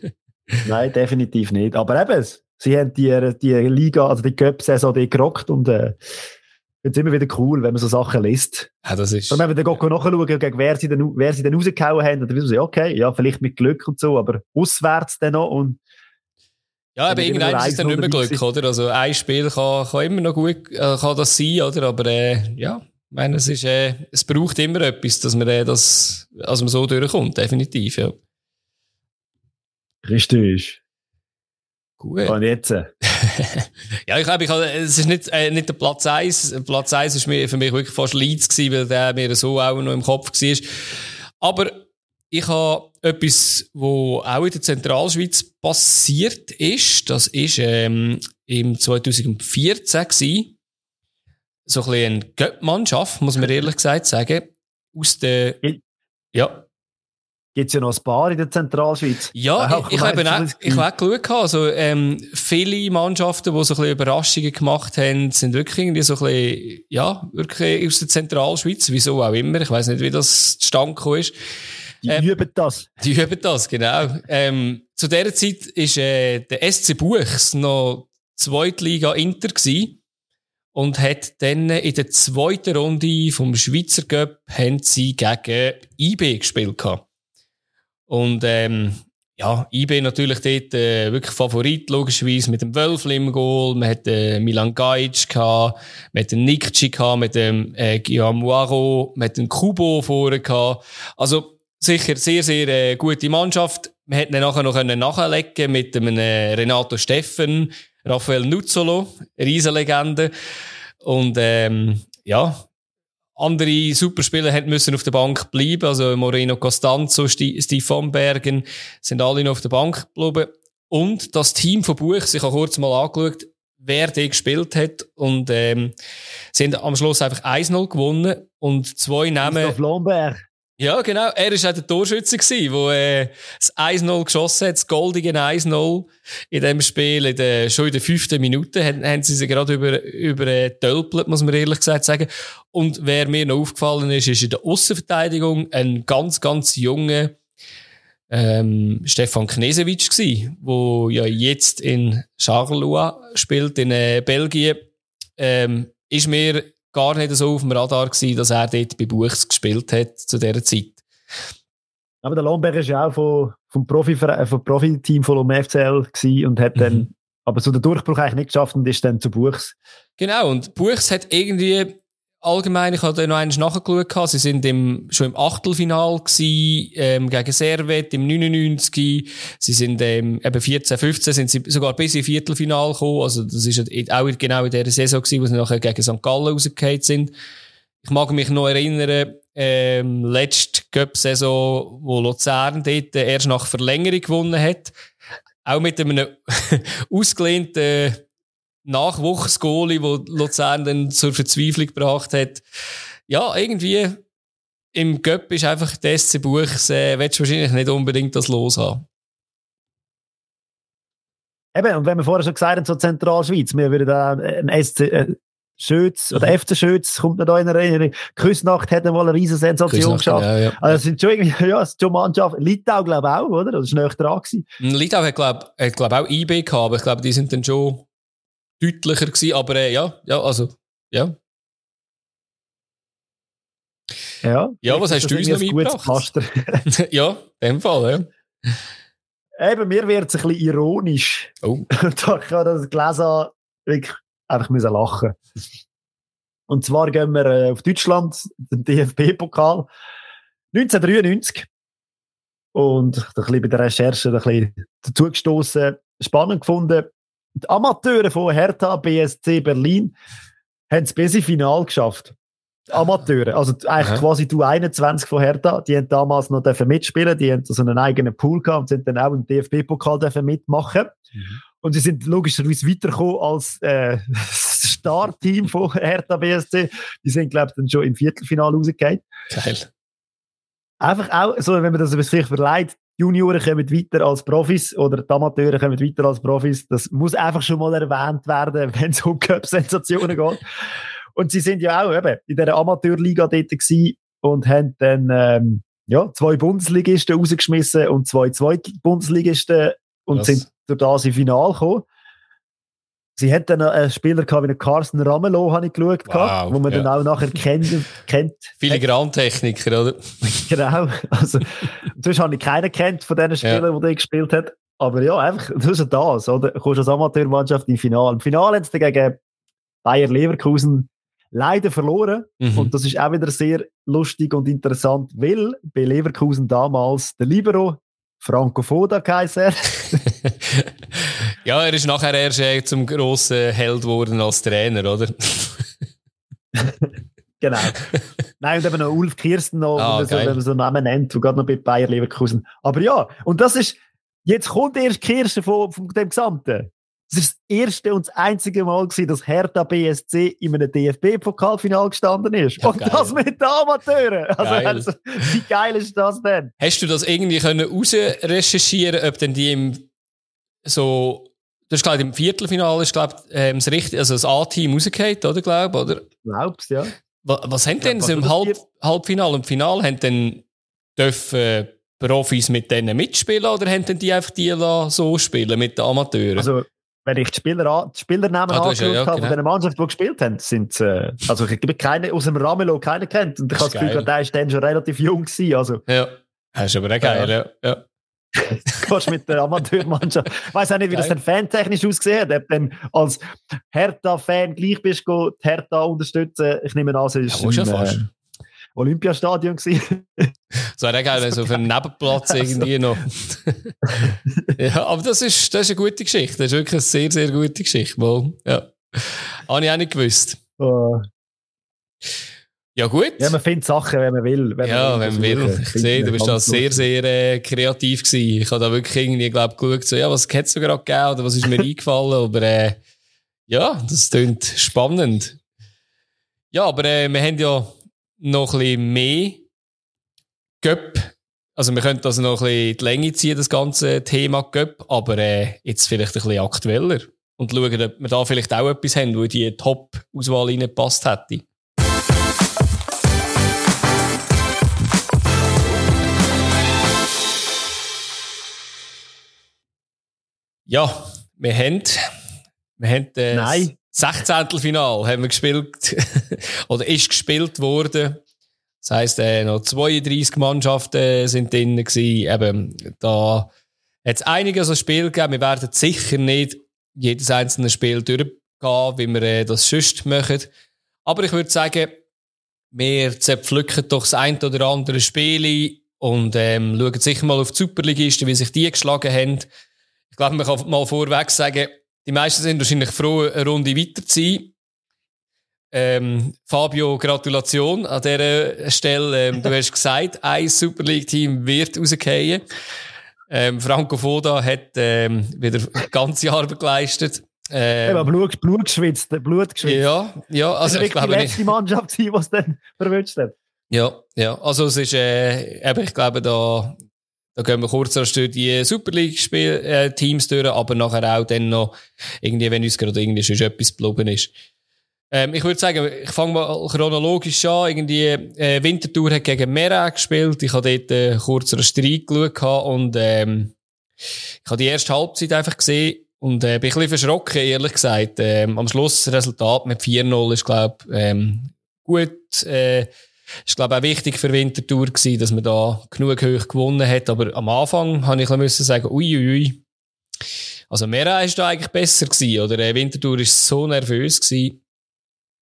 Nein, definitiv nicht. Aber eben, sie haben die, die Liga, also die Cup-Saison gerockt und äh, jetzt immer wieder cool, wenn man so Sachen liest. Ja, das ist. Und wenn wir dann ja. nachschauen, gegen wer sie dann, wer sie dann rausgehauen haben, dann wissen wir, okay, ja, vielleicht mit Glück und so, aber auswärts dann noch und ja, aber irgendwann ist es dann nicht mehr Glück, oder? Also ein Spiel kann, kann immer noch gut äh, kann das sein, oder? Aber äh, ja, ich meine, es, ist, äh, es braucht immer etwas, dass man, äh, das, also man so durchkommt, definitiv, ja. Richtig. Gut. Und jetzt? ja, ich glaube, ich habe, es ist nicht, äh, nicht der Platz 1. Platz 1 ist mir, für mich wirklich fast Leeds gewesen, weil der mir so auch noch im Kopf war. Aber ich habe etwas, wo auch in der Zentralschweiz passiert ist. Das ist ähm, im 2014 gewesen. So ein bisschen eine Göttmannschaft, muss man ehrlich gesagt sagen. Aus der, ja gibt es ja noch ein paar in der Zentralschweiz. Ja, ich, ich, habe auch, ich habe auch geschaut. Also, ähm, viele Mannschaften, die so ein bisschen Überraschungen gemacht haben, sind wirklich irgendwie so ein bisschen, ja, wirklich aus der Zentralschweiz. Wieso auch immer. Ich weiß nicht, wie das zustande gekommen ist. Die ähm, üben das. Die üben das, genau. Ähm, zu dieser Zeit ist äh, der SC Buchs noch Zweitliga Inter gewesen und hat dann in der zweiten Runde vom Schweizer Cup haben sie gegen IB gespielt gehabt. Und ähm, ja, IB natürlich dort äh, wirklich Favorit, logischerweise, mit dem Wölfli im Goal. Man hat äh, Milan Gajic gehabt, man hat den Nikci gehabt, mit dem äh, Guillermo man hat den Kubo vorne gehabt. Also sicher sehr, sehr äh, gute Mannschaft. Man hätte nachher noch können nachlegen mit dem äh, Renato Steffen, Raphael Nuzzolo, Riesenlegende. Und ähm, ja, andere Superspieler hätten müssen auf der Bank bleiben. Also Moreno Costanzo, Steve von Bergen sind alle noch auf der Bank geblieben. Und das Team von Buch, ich habe kurz mal angeschaut, wer die gespielt hat. Und ähm, sie haben am Schluss einfach 1-0 gewonnen. Und zwei Namen... Christoph Lomberg. Ja, genau. Er war auch der Torschütze, der äh, das 1-0 geschossen hat, das goldige 1-0 in dem Spiel. In der, schon in der fünften Minute haben, haben sie sich gerade über, über äh, tölpelt, muss man ehrlich gesagt sagen. Und wer mir noch aufgefallen ist, ist in der Außenverteidigung ein ganz, ganz junger ähm, Stefan Knesewitsch wo ja jetzt in Charleroi spielt, in äh, Belgien. Ähm, ist mir gar nicht so auf dem Radar gewesen, dass er dort bei Buchs gespielt hat zu dieser Zeit. Aber der Lomberg ist ja auch vom, vom Profi, vom Profiteam von FCL und hat mhm. dann aber so den Durchbruch eigentlich nicht geschafft und ist dann zu Buchs. Genau, und Buchs hat irgendwie allgemein, ich habe noch eines nachgeschaut, sie sind im, schon im Achtelfinal gewesen, ähm, gegen Servet im 99. Sie sind ähm, eben 14, 15 sind sie sogar bis ins Viertelfinal gekommen. Also das ist auch genau in der Saison gewesen, wo sie nachher gegen St. Gallen rausgefallen sind. Ich mag mich noch erinnern, ähm, letzte Cup-Saison, wo Luzern dort erst nach Verlängerung gewonnen hat. Auch mit einem ausgelehnten Nachwuchsgoalie, wo Luzern dann zur Verzweiflung gebracht hat. Ja, irgendwie im Göpp ist einfach der SC Buchs, äh, willst du wahrscheinlich nicht unbedingt das los haben. Eben, und wenn wir vorher schon gesagt haben, so Zentralschweiz, wir würden da ein SC, äh, Schütz oder mhm. FC Schütz kommt noch da in Erinnerung. Küssnacht hat mal eine riesen Sensation geschafft. Ja, ja. Also, es sind schon irgendwie, ja, es sind schon Mannschaften. Litau, glaube ich, auch, oder? Das ist näher dran gewesen. Litau hat, glaube ich, glaub, auch IB gehabt, aber ich glaube, die sind dann schon deutlicher gewesen, aber äh, ja, ja, also, ja. Ja, ja was hast du uns noch mitgebracht? ja, in dem Fall, ja. Eben, mir wird es ein bisschen ironisch. Oh. da kann das gelesen wirklich einfach müssen lachen. Und zwar gehen wir äh, auf Deutschland, den DFB-Pokal, 1993. Und ein bisschen bei der Recherche ein bisschen dazugestoßen, spannend gefunden. Die Amateure von Hertha BSC Berlin haben das bis Final geschafft. Die Amateure, also eigentlich Aha. quasi du 21 von Hertha, die haben damals noch mitspielen, die haben so einen eigenen Pool gehabt und sind dann auch im DFB-Pokal mitmachen. Mhm. Und sie sind logischerweise weitergekommen als äh, Startteam von Hertha BSC. Die sind, glaube ich, dann schon im Viertelfinale rausgegangen. Geil. Einfach auch, so, wenn man das vielleicht verleiht, Junioren kommen weiter als Profis oder die Amateure kommen weiter als Profis. Das muss einfach schon mal erwähnt werden, wenn es um Cup-Sensationen geht. Und sie sind ja auch eben in dieser Amateurliga dort gewesen und haben dann ähm, ja, zwei Bundesligisten rausgeschmissen und zwei Zweitbundesligisten und Was? sind durch das im Finale gekommen. Sie hat dann einen Spieler gehabt wie Carsten Ramelow, habe ich geschaut, wow, gehabt, wo man ja. dann auch nachher kennt. kennt Filigrantechniker, oder? genau. Also, sonst habe ich keinen kennt von diesen Spielern, ja. die gespielt hat. Aber ja, einfach, das ist das, oder? Du kommst als Amateurmannschaft im Finale. Im Finale hat es gegen Bayer Leverkusen leider verloren. Mhm. Und das ist auch wieder sehr lustig und interessant, weil bei Leverkusen damals der Libero Franco Foda geheißen. ja, er ist nachher erst äh, zum grossen Held geworden als Trainer, oder? genau. Nein, und eben noch Ulf Kirsten noch, ah, wenn, man so, einen Namen nennt, der gerade noch bei Bayer Leverkusen. Aber ja, und das ist, jetzt kommt erst Kirsten von, von dem Gesamten. Das ist das erste und das einzige Mal gewesen, dass Hertha BSC in einem DFB-Pokalfinal gestanden ist. Ja, und geil. das mit den Amateuren. Also, also, wie geil ist das denn? Hast du das irgendwie können ob denn die im so Du hast glaube im Viertelfinale ist glaube ähm, das richtig, also das A-Team rausgefallen, oder glaube oder? Glaubst ja. Was, was haben denn so im Halb, Halbfinale und Finale haben denn dürfen Profis mit denen mitspielen oder haben denn die einfach die so spielen mit den Amateuren? Also wenn ich die Spieler, die Spielernamen ah, angeschaut ja, habe genau. von den Mannschaften, die gespielt haben, sind äh, also ich habe keine, aus dem Ramelo keinen kennt. Und ich habe das Gefühl, der ist dann schon relativ jung gewesen, also. Ja. Das ist aber auch geil, ja. ja. Gehst mit der Amateurmannschaft. Ich weiß auch nicht, wie das dann fantechnisch ausgesehen hat. Ob du dann als Hertha-Fan gleich bist, die Hertha unterstützen. Ich nehme an, es ist. Ja, ein, fast. Äh, Olympiastadion gewesen. so wäre geil, wenn so auf einem Nebenplatz irgendwie noch. ja, aber das ist, das ist eine gute Geschichte. Das ist wirklich eine sehr, sehr gute Geschichte. Mal, ja. Habe ich auch nicht gewusst. Oh. Ja, gut. Ja, man findet Sachen, wenn man will. Wenn ja, man wenn man will. Ich sehe, du bist da sehr, sehr äh, kreativ gewesen. Ich habe da wirklich irgendwie, glaube geschaut, so, ja, was hat es so gerade gegeben oder was ist mir eingefallen, aber äh, ja, das klingt spannend. Ja, aber äh, wir haben ja noch ein bisschen mehr Göpp. Also wir könnten also noch ein bisschen die Länge ziehen, das ganze Thema Göpp, aber äh, jetzt vielleicht ein bisschen aktueller. Und schauen, ob wir da vielleicht auch etwas haben, wo in die Top-Auswahl reingepasst hätte. Ja, wir haben, wir haben äh, Nein. 16. Final haben wir gespielt oder ist gespielt worden. Das heisst, äh, noch 32 Mannschaften sind drin gewesen. Eben, da hat es einige so Spiele gegeben. Wir werden sicher nicht jedes einzelne Spiel durchgehen, wie wir äh, das sonst machen. Aber ich würde sagen, wir zerpflücken doch das ein oder andere Spiel und ähm, schauen sicher mal auf die Superligisten, wie sich die geschlagen haben. Ich glaube, man kann mal vorweg sagen, die meisten sind wahrscheinlich froh, eine Runde weiter zu sein. Ähm, Fabio, Gratulation an dieser Stelle. Ähm, du hast gesagt, ein Super League-Team wird rausgehen. Ähm, Franco Foda hat ähm, wieder ganze Arbeit geleistet. Ähm, Eben, Blut, Blut geschwitzt, Blut geschwitzt. ja, ja, also Also ich die glaube nicht. letzte Mannschaft die es dann verwünscht hat. Ja, ja. Also es ist, äh, eben, ich glaube, da, da gehen wir kurz erst durch die Super League-Spiel, äh, durch, aber nachher auch dann noch irgendwie, wenn uns gerade irgendwie schon etwas geblieben ist. Ähm, ich würde sagen, ich fange mal chronologisch an. Irgendwie, äh, Winterthur hat gegen Mera gespielt. Ich habe dort äh, kurz einen Streit geschaut und ähm, ich habe die erste Halbzeit einfach gesehen und äh, bin ein bisschen verschrocken, ehrlich gesagt. Ähm, am Schluss das Resultat mit 4-0 ist, glaube ich, ähm, gut. Äh, ist, glaube auch wichtig für Winterthur gewesen, dass man da genug hoch gewonnen hat. Aber am Anfang habe ich bisschen sagen, uiuiui. Ui, ui. Also Mera ist da eigentlich besser gewesen, oder? Äh, Winterthur ist so nervös gewesen.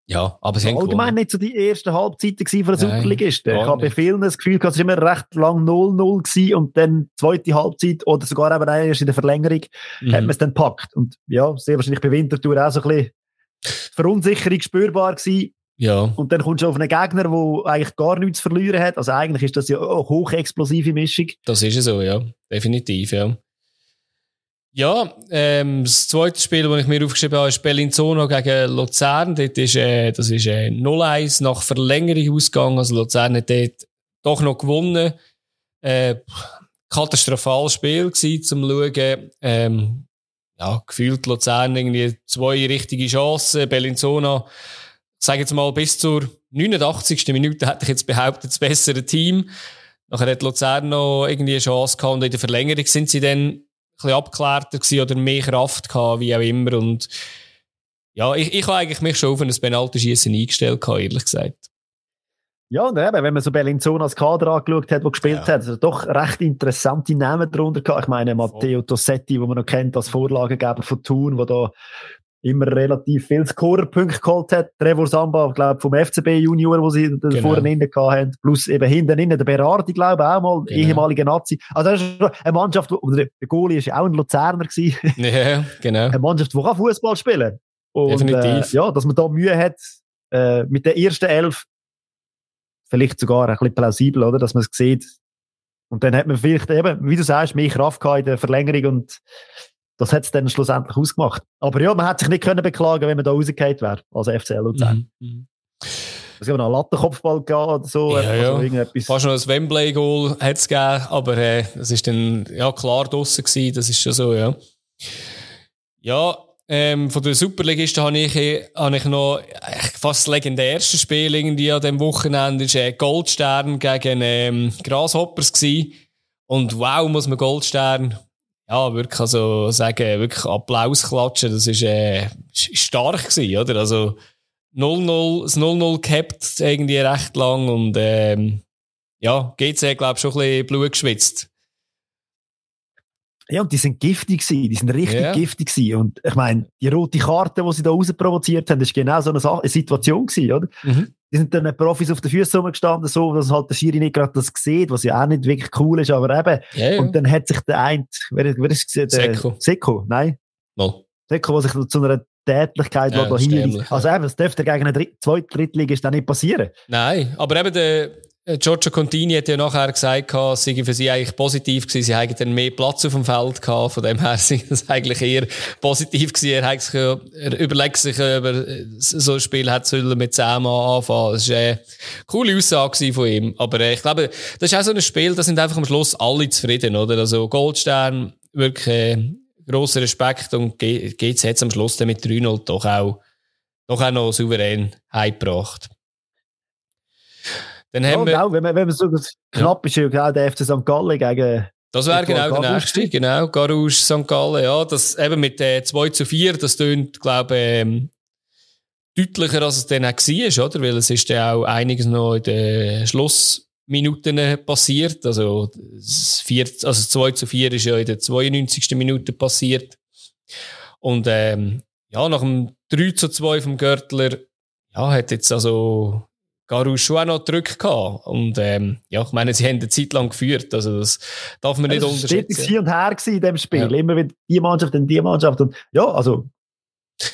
Ja, aber sie haben Allgemein gewonnen. nicht so die ersten Halbzeiten gewesen von der Superligisten. Ich habe bei vielen das Gefühl, es war immer recht lang 0-0 gewesen und dann zweite Halbzeit oder sogar eben erst in der Verlängerung hat man Mhm. es dann gepackt. Und ja, sehr wahrscheinlich bei Winterthur auch so ein bisschen Verunsicherung spürbar gewesen. Ja, Und dann kommst du auf einen Gegner, der eigentlich gar nichts zu verlieren hat. Also eigentlich ist das ja eine hochexplosive Mischung. das ist es so, ja. Definitiv, ja. Ja, ähm, das zweite Spiel, das ich mir aufgeschrieben habe, ist Bellinzona gegen Luzern. Dort ist, äh, das ist äh, 0-1 nach Verlängerung ausgegangen. Also Luzern hat dort doch noch gewonnen. Äh, katastrophales Spiel gewesen, zum Schauen. Ähm, ja, gefühlt Luzern irgendwie zwei richtige Chancen. Bellinzona, sage jetzt mal, bis zur 89. Minute hätte ich jetzt behauptet, das bessere Team. Nachher hat Luzern noch irgendwie eine Chance gehabt und in der Verlängerung sind sie dann ein bisschen abgeklärter gewesen oder mehr Kraft gehabt, wie auch immer. Und ja, ich, ich habe eigentlich mich schon auf ein Penaltyschießen eingestellt gehabt, ehrlich gesagt. Ja, und eben, wenn man so Bellinzona als Kader angeschaut hat, der gespielt Ja. hat, also doch recht interessante Namen darunter gehabt. Ich meine, Matteo Tossetti, wo man noch kennt als Vorlagegeber von Thun, der da immer relativ viel Scorerpunkte geholt hat. Trevor Samba, glaube vom FCB Junior, wo sie Genau. vorne innen gehabt haben. Plus eben hinten innen der Berardi, glaube ich, auch mal, Genau. ehemaliger Nazi. Also das ist eine Mannschaft, oder der Goalie ist ja auch ein Luzerner gewesen. Ja, genau. eine Mannschaft, die kann Fußball spielen Und, Definitiv. Äh, ja, dass man da Mühe hat äh, mit der ersten Elf, vielleicht sogar ein bisschen plausibel, oder, dass man es sieht. Und dann hat man vielleicht eben, wie du sagst, mehr Kraft gehabt in der Verlängerung und das hat es dann schlussendlich ausgemacht. Aber ja, man hat sich nicht können beklagen, wenn man da rausgefallen wäre, als FCL Luzern. Mhm. Mhm. Es gibt noch einen Lattenkopfball oder so. Ja, also ja. irgendetwas. Fast noch ein Wembley-Goal hat es gegeben, aber äh, das ist dann ja, klar draussen gewesen, das ist schon so, ja. Ja, ähm, von den Superligisten habe ich, äh, habe ich noch äh, fast das legendärste Spiel irgendwie an dem Wochenende, ist äh, Goldstern gegen ähm, Grasshoppers gewesen. Und wow, muss man Goldstern ja, wirklich, also sagen, wirklich Applaus klatschen, das ist, äh, stark gewesen, oder? Also 0-0, das 0-0 gehabt irgendwie recht lang und ähm, ja, GC, glaube ich, schon ein bisschen Blut geschwitzt. Ja, und die sind giftig gewesen, die sind richtig Ja. giftig gewesen. Und ich meine, die rote Karte, die sie da rausprovoziert haben, das ist genau so eine Situation gewesen, oder? Mhm. Die sind dann Profis auf den Füßen rumgestanden, so, dass halt der Schiri nicht gerade das sieht, was ja auch nicht wirklich cool ist, aber eben. Ja, ja. Und dann hat sich der eine, wer, wer ist es? Der Seko. Seko, nein. Mal. Seko, der sich zu einer Tätlichkeit Ja, dämlich, Also eben, das dürfte gegen einen Dritt, zweiten Drittligist dann nicht passieren. Nein, aber eben der Giorgio Contini hat ja nachher gesagt, es sei für sie eigentlich positiv gewesen. Sie hätten dann mehr Platz auf dem Feld gehabt. Von dem her sei das eigentlich eher positiv gewesen. Er, hat sich, er überlegt sich, ob er so ein Spiel hat sollen mit 10 Mann anfangen. Das war eine coole Aussage von ihm. Aber äh, ich glaube, das ist auch so ein Spiel, da sind einfach am Schluss alle zufrieden, oder? Also Goldstern, wirklich äh, grosser Respekt und geht's jetzt am Schluss dann mit 3-0 doch auch, doch auch noch souverän heimgebracht. Dann haben ja, wir, auch, wenn man, wenn man so knapp ist, ja genau der FC St. Gallen gegen. Das wäre genau der nächste, genau. Garouche St. Gallen, ja. Das eben mit äh, 2 zu 4, das tönt, glaube ich, ähm, deutlicher, als es dann auch war, oder? Weil es ist ja auch einiges noch in den Schlussminuten passiert. Also, das 4, also 2 zu 4 ist ja in der 92. Minute passiert. Und, ähm, ja, nach dem 3 zu 2 vom Görtler, ja, hat jetzt also Garus schon auch noch Druck gehabt. Und, ähm, ja, ich meine, sie haben eine Zeit lang geführt. Also, das darf man nicht unterschätzen. Es war hin und her in dem Spiel. Ja. Immer wieder die Mannschaft und die Mannschaft. Und, ja, also,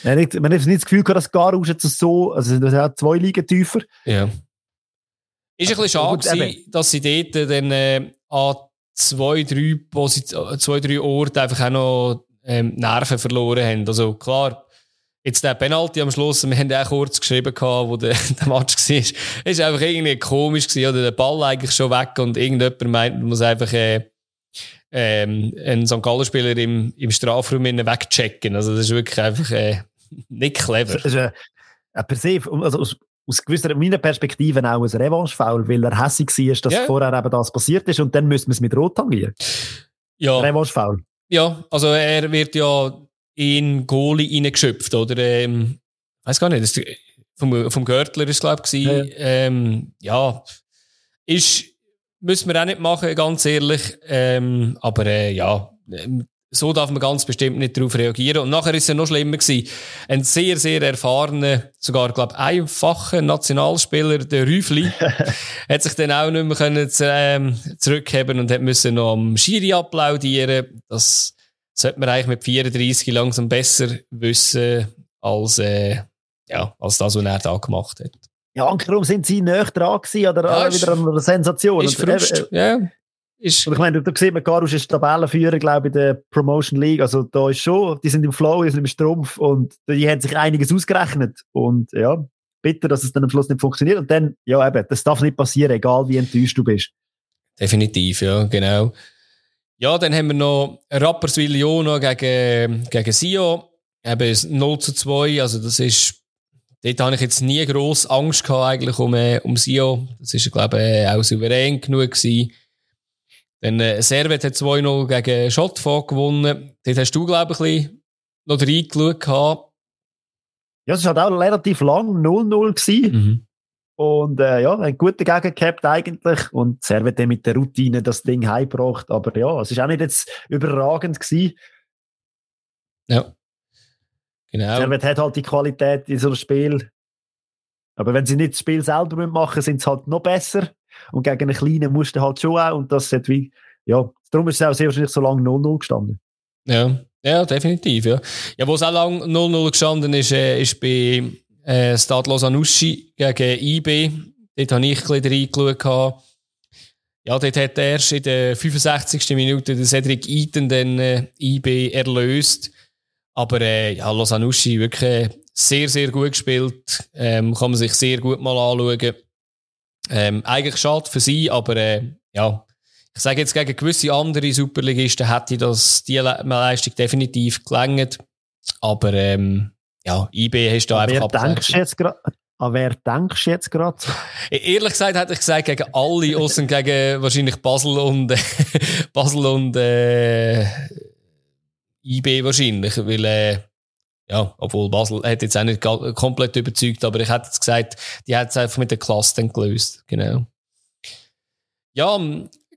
man hat, nicht das Gefühl gehabt, dass Garus jetzt so, also, das hat zwei Ligen tiefer. Ja. Ist ein bisschen schade gewesen, dass sie dort dann, äh, an zwei, drei Position, zwei, drei Orten einfach auch noch, ähm, Nerven verloren haben. Also, klar, Jetzt der Penalty am Schluss, wir haben auch kurz geschrieben, gehabt, wo der, der Match war. Es war einfach irgendwie komisch gewesen, oder der Ball eigentlich schon weg und irgendjemand meint, man muss einfach, äh, ähm, einen St. Gallen-Spieler im, im Strafraum wegchecken. Also, das ist wirklich einfach, äh, nicht clever. Das ist, äh, per se, also aus, aus gewisser, meiner Perspektive auch ein Revanche-Foul, weil er hässlich war, dass yeah. vorher eben das passiert ist und dann müssen wir es mit Rot tangieren. Ja. Revanche-Foul. Ja, also er wird ja in Goalie reingeschöpft, oder? Ähm, weiß gar nicht, das ist, vom, vom Görtler ist glaube ich, ja, ja. Ähm, ja, ist, müssen wir auch nicht machen, ganz ehrlich, ähm, aber äh, ja, ähm, so darf man ganz bestimmt nicht darauf reagieren. Und nachher ist es ja noch schlimmer gewesen. Ein sehr, sehr erfahrener, sogar, glaube einfacher Nationalspieler, der Rüfli, hat sich dann auch nicht mehr können, ähm, zurückheben und hat müssen noch am Schiri applaudieren. Das sollte man eigentlich mit 34 langsam besser wissen, als, äh, ja, als das, was er da gemacht hat. Ja, Ankerum sind sie näher dran gewesen, oder ja, wieder eine Sensation. Ist Frust, äh, ja. Ist und ich meine, da sieht man, Garus ist Tabellenführer, glaube ich, in der Promotion League. Also da ist schon, die sind im Flow, die sind im Strumpf und die haben sich einiges ausgerechnet. Und ja, bitter, dass es dann am Schluss nicht funktioniert. Und dann, ja eben, das darf nicht passieren, egal wie enttäuscht du bist. Definitiv, ja, genau. Ja, dann haben wir noch Rapperswil-Jona gegen, gegen Sio. Eben 0 zu 2. Also, das ist, dort habe ich jetzt nie gross Angst gehabt, eigentlich, um, äh, um Sio. Das ist, glaube ich, auch souverän genug gewesen. Dann, äh, Servet hat 2-0 gegen Schottfog gewonnen. Dort hast du, glaube ich, ein bisschen noch reingeschaut gehabt. Ja, es war halt auch relativ lang 0-0 gewesen. Mhm. Und äh, ja, ein guter Gegner gehabt eigentlich. Und Servette mit der Routine das Ding heimgebracht. Aber ja, es ist auch nicht jetzt überragend gewesen. Ja. Genau. Servette hat halt die Qualität in so einem Spiel. Aber wenn sie nicht das Spiel selber machen, sind sie halt noch besser. Und gegen einen kleinen musst du halt schon auch. Und das hat wie, ja, darum ist es auch sehr wahrscheinlich so lange 0-0 gestanden. Ja. Ja, definitiv, ja. Ja, wo es auch lange 0-0 gestanden ist, äh, ist bei äh, Stade Lausanne gegen IB. Dort habe ich ein bisschen reingeschaut. Ja, dort hat erst in der 65. Minute der Cedric Eaton den äh, IB erlöst. Aber äh, ja, Lausanne wirklich sehr, sehr gut gespielt. Ähm, kann man sich sehr gut mal anschauen. Ähm, eigentlich schade für sie, aber äh, ja, ich sage jetzt gegen gewisse andere Superligisten hätte das die Leistung definitiv gelangt. Aber ähm, ja, IB hast du einfach denkst jetzt gerade? An wer denkst du jetzt gerade? E-, ehrlich gesagt hätte ich gesagt, gegen alle, außer gegen wahrscheinlich Basel und, Basel und, äh, IB wahrscheinlich, weil, äh, ja, obwohl Basel hat jetzt auch nicht komplett überzeugt, aber ich hätte jetzt gesagt, die hat es einfach mit der Klasse dann gelöst, genau. Ja,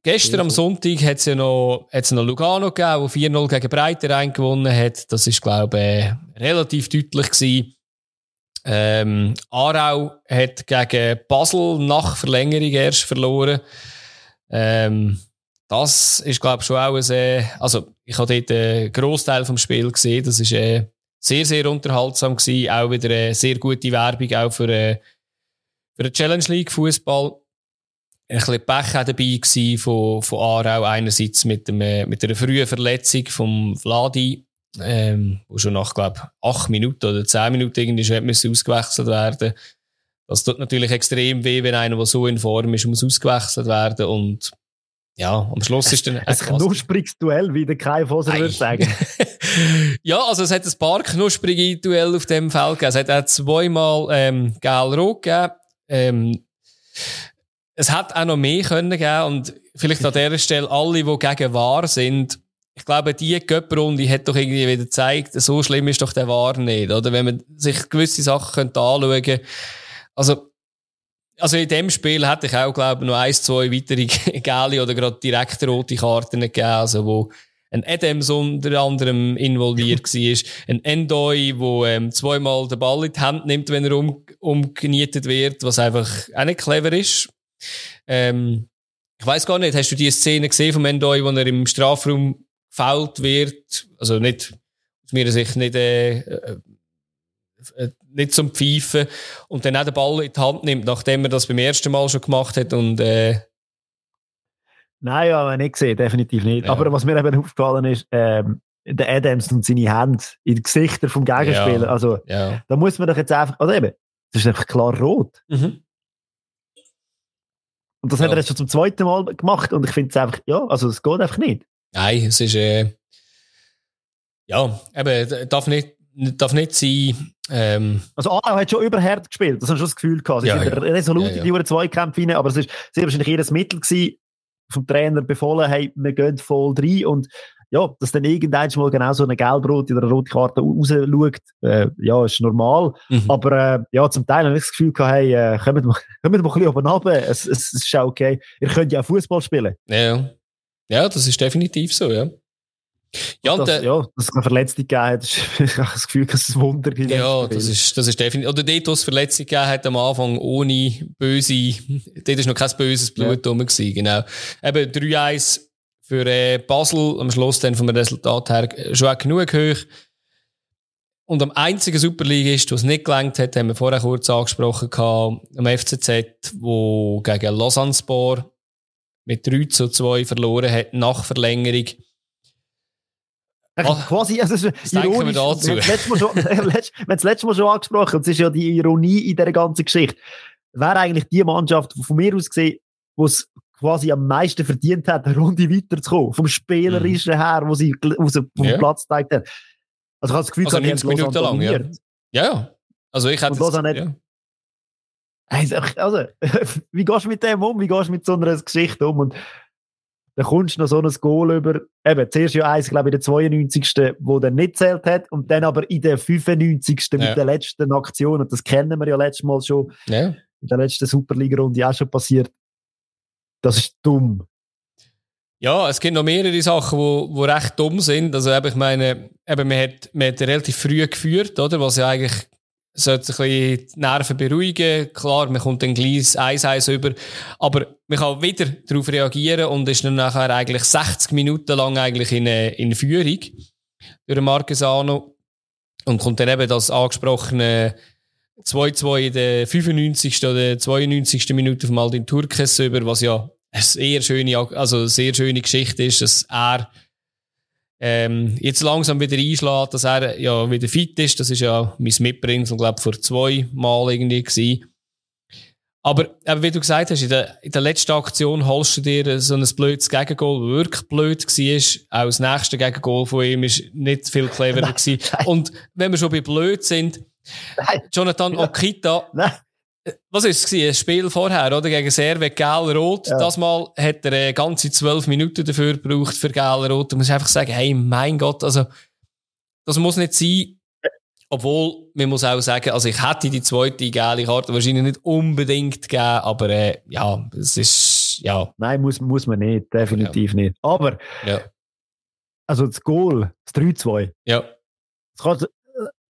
Gestern am Sonntag hat es ja noch, hat's noch Lugano gegeben, der 4-0 gegen Breiter gewonnen hat. Das ist, glaube ich, äh, relativ deutlich gewesen. Ähm, Aarau hat gegen Basel nach Verlängerung erst verloren. Ähm, das ist, glaube ich, schon auch ein, äh, also, ich habe dort einen Großteil vom Spiel gesehen. Das ist äh, sehr, sehr unterhaltsam gewesen. Auch wieder eine sehr gute Werbung, auch für, äh, für den Challenge League Fußball. Ein bisschen Pech dabei gewesen von, von Aarau. Einerseits mit, dem, äh, mit einer frühen Verletzung vom Vladi, ähm, wo schon nach, glaube acht Minuten oder zehn Minuten irgendwie schon ausgewechselt werden. Das tut natürlich extrem weh, wenn einer, der so in Form ist, muss ausgewechselt werden und ja, am Schluss ist dann ein knuspriges Duell, wie der Kai Foser würde sagen. ja, also es hat ein paar knusprige Duell auf dem Feld gegeben. Es hat auch zweimal ähm, gelb-rot gegeben. Ähm, es hat auch noch mehr können geben und vielleicht an dieser Stelle alle, die gegen wahr sind, ich glaube, die Göpprunde hat doch irgendwie wieder gezeigt, so schlimm ist doch der Wahr nicht, oder? Wenn man sich gewisse Sachen könnte anschauen könnte. Also, also in dem Spiel hätte ich auch, glaube ich, noch ein, zwei weitere gelbe oder gerade direkt rote Karten gegeben, also wo ein Adams unter anderem involviert war, ein Endoy, wo ähm, zweimal den Ball in die Hand nimmt, wenn er um, umgenietet wird, was einfach auch nicht clever ist. Ähm, ich weiß gar nicht, hast du die Szene gesehen vom Endoy, wo er im Strafraum gefault wird? Also nicht, aus meiner Sicht nicht, äh, äh, äh, nicht zum Pfeifen und dann auch den Ball in die Hand nimmt, nachdem er das beim ersten Mal schon gemacht hat und äh, Nein, ja, nicht gesehen, definitiv nicht. Ja. Aber was mir eben aufgefallen ist, ähm, der Adams und seine Hände in die Gesichter vom Gegenspieler. Ja. Also, ja. da muss man doch jetzt einfach, also eben, das ist einfach klar rot. Mhm. Und das ja. hat er jetzt schon zum zweiten Mal gemacht und ich finde es einfach, ja, also es geht einfach nicht. Nein, es ist, äh, ja, eben, darf nicht, darf nicht sein, ähm, also Aarau hat schon überhart gespielt, das habe ich schon das Gefühl gehabt. Sie ja, sind ja. resolut ja, ja. in die Zweikämpfe rein, aber es ist sehr wahrscheinlich ihr Mittel gewesen, vom Trainer befohlen, hey, wir gehen voll rein und ja, dass dann irgendwann mal genau so eine Gelbrot oder eine rote Karte rausschaut, äh, ja, ist normal. Mhm. Aber äh, ja, zum Teil habe ich das Gefühl gehabt, hey, äh, kommt mal, kommt mal ein bisschen oben runter, es, es, es ist auch okay. Ihr könnt ja auch Fußball spielen. Ja. ja, das ist definitiv so, ja. Ja, das, der, ja, dass es eine Verletzung gegeben hat, ist, ich habe das Gefühl, dass es ein Wunder gibt. Ja, das ist, das ist definitiv, oder dort, wo es Verletzung gegeben hat, am Anfang ohne böse, dort ist noch kein böses Blut ja. rum gewesen, genau. Eben 3-1 für äh, Basel, am Schluss dann vom Resultat her äh, schon auch genug hoch. Und am einzigen Superligist, was nicht gelangt hat, haben wir vorher kurz angesprochen, gehabt, am FCZ, wo gegen Lausanne Sport mit 3 zu 2 verloren hat, nach Verlängerung. Oh, quasi, also, das ironisch. Wir dazu. Wir haben das letzte Mal schon angesprochen, und es ist ja die Ironie in dieser ganzen Geschichte. Wäre eigentlich die Mannschaft, von mir aus gesehen, wo es quasi am meisten verdient hat, eine Runde weiterzukommen, vom Spielerischen mhm. her, wo sie, sie vom ja. Platz gezeigt hat. Also ich habe das Gefühl, also 90 Minuten lang, ja. ja. Ja, Also ich hätte... Und ja. Also, also wie gehst du mit dem um? Wie gehst du mit so einer Geschichte um? Und dann kommst du noch so ein Goal über, eben, zuerst ja eins, glaube ich, in der 92. wo der nicht zählt hat, und dann aber in der 95. Ja. mit der letzten Aktion, und das kennen wir ja letztes Mal schon, ja. in der letzten Superliga-Runde auch schon passiert. Das ist dumm. Ja, es gibt noch mehrere Sachen, die, recht dumm sind. Also, eben, ich meine, eben, man, hat, man hat relativ früh geführt, oder? Was ja eigentlich sollte ein bisschen die Nerven beruhigen. Klar, man kommt dann gleich 1-1 über. Aber man kann wieder darauf reagieren und ist dann nachher eigentlich 60 Minuten lang eigentlich in, in Führung durch Marquesano und kommt dann eben das angesprochene 2-2 in der 95. oder 92. Minute von Maldin Turkes über, was ja eine sehr schöne, also sehr schöne Geschichte ist, dass er ähm, jetzt langsam wieder einschlägt, dass er ja wieder fit ist. Das ist ja mein Mitbringsel, glaube vor zwei Mal irgendwie gewesen. Aber, aber wie du gesagt hast, in der, in der letzten Aktion holst du dir so ein blödes Gegengol, das wirklich blöd war. Auch das nächste Gegengol von ihm ist nicht viel cleverer gewesen. Und wenn wir schon bei blöd sind, Nein. Jonathan Okita, Nein. Was ist es? Ein Spiel vorher, oder? Gegen Servet, Gel-Rot. Ja. Das Mal hat er äh, ganze zwölf Minuten dafür gebraucht für Gel-Rot. Da muss ich einfach sagen, hey, mein Gott, also, das muss nicht sein. Obwohl, man muss auch sagen, also ich hätte die zweite gelbe Karte wahrscheinlich nicht unbedingt gegeben, aber äh, ja, es ist, ja. Nein, muss, muss man nicht, definitiv ja. nicht. Aber, ja. also das Goal, das 3-2. Ja. Das, kann,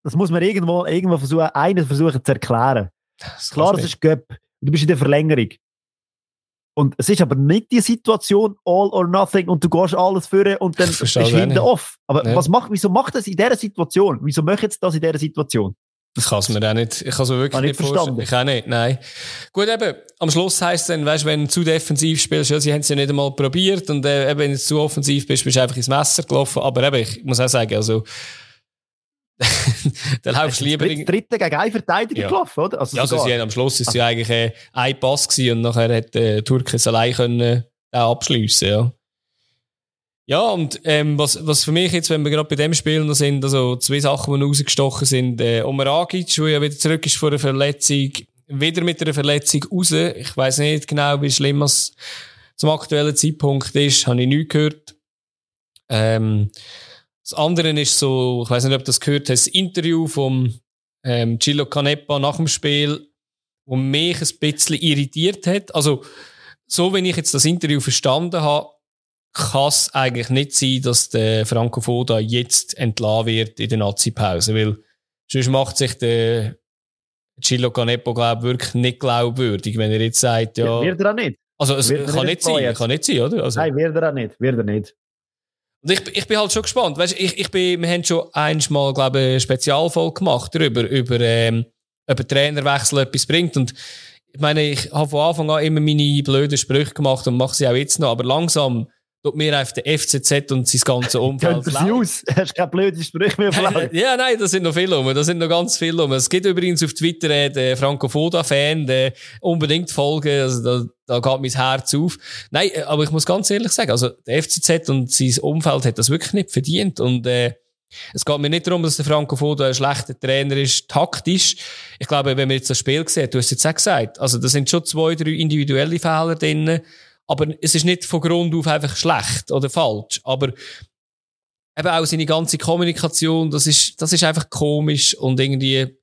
das, muss man irgendwo, irgendwo versuchen, einen versuchen zu erklären. Das Klar, es ist Göpp. Du bist in der Verlängerung. Und es ist aber nicht die Situation all or nothing und du gehst alles führen und dann bist du hinten off. Aber ja. was macht, wieso macht das in dieser Situation? Wieso macht jetzt das in dieser Situation? Das kann es mir auch nicht. Ich kann es mir wirklich nicht nicht vorstellen. Ich auch nicht, nein. Gut, eben, am Schluss heisst es dann, weißt, wenn du zu defensiv spielst, ja, sie haben es ja nicht einmal probiert und äh, eben, wenn du zu offensiv bist, bist du einfach ins Messer gelaufen. Aber eben, ich muss auch sagen, also, dann laufst du lieber... Dritt, Dritte gegen einen Verteidiger Ja. gelaufen, oder? Also Ja, also sie haben am Schluss ist es ja eigentlich äh, ein Pass gewesen und nachher hat äh, Türkis allein können äh, abschliessen, ja. Ja, und ähm, was, was für mich jetzt, wenn wir gerade bei dem Spiel noch sind, also zwei Sachen, die rausgestochen sind, äh, Omeragic, der ja wieder zurück ist vor einer Verletzung, wieder mit einer Verletzung raus. Ich weiß nicht genau, wie schlimm es zum aktuellen Zeitpunkt ist, habe ich nicht gehört. Ähm, das andere ist so, ich weiß nicht, ob du das gehört hast, das Interview vom ähm, Gillo Canepa nach dem Spiel, wo mich ein bisschen irritiert hat. Also, so wenn ich jetzt das Interview verstanden habe, kann es eigentlich nicht sein, dass der Franco Foda jetzt entlassen wird in der Nazi-Pause, weil sonst macht sich der Gillo Canepa, glaube ich, wirklich nicht glaubwürdig, wenn er jetzt sagt, ja, Wird er auch nicht. also es wird kann nicht sein, jetzt? kann nicht sein, oder? Also, Nein, wird er auch nicht. Wird er nicht. Und ich, ich bin halt schon gespannt. Weißt, ich, ich bin, wir haben schon einmal, glaube ich, eine Spezialfolge gemacht darüber, über, ähm, ob ein Trainerwechsel etwas bringt. Und ich meine, ich habe von Anfang an immer meine blöden Sprüche gemacht und mache sie auch jetzt noch. Aber langsam tut mir einfach der FCZ und sein ganzes Umfeld aus? Hast keine blöden Sprüche mehr verlangt? Ja, nein, da sind noch viele rum. Da sind noch ganz viele rum. Es gibt übrigens auf Twitter äh, den Franco Foda-Fan, der unbedingt folgen. Also da, da geht mein Herz auf. Nein, äh, aber ich muss ganz ehrlich sagen, also der FCZ und sein Umfeld hat das wirklich nicht verdient. Und äh, es geht mir nicht darum, dass der Franco Foda ein schlechter Trainer ist, taktisch. Ich glaube, wenn man jetzt das Spiel sieht, du hast es jetzt auch gesagt, also da sind schon zwei, drei individuelle Fehler drin. Aber es ist nicht von Grund auf einfach schlecht oder falsch. Aber eben auch seine ganze Kommunikation, das ist, das ist einfach komisch und irgendwie,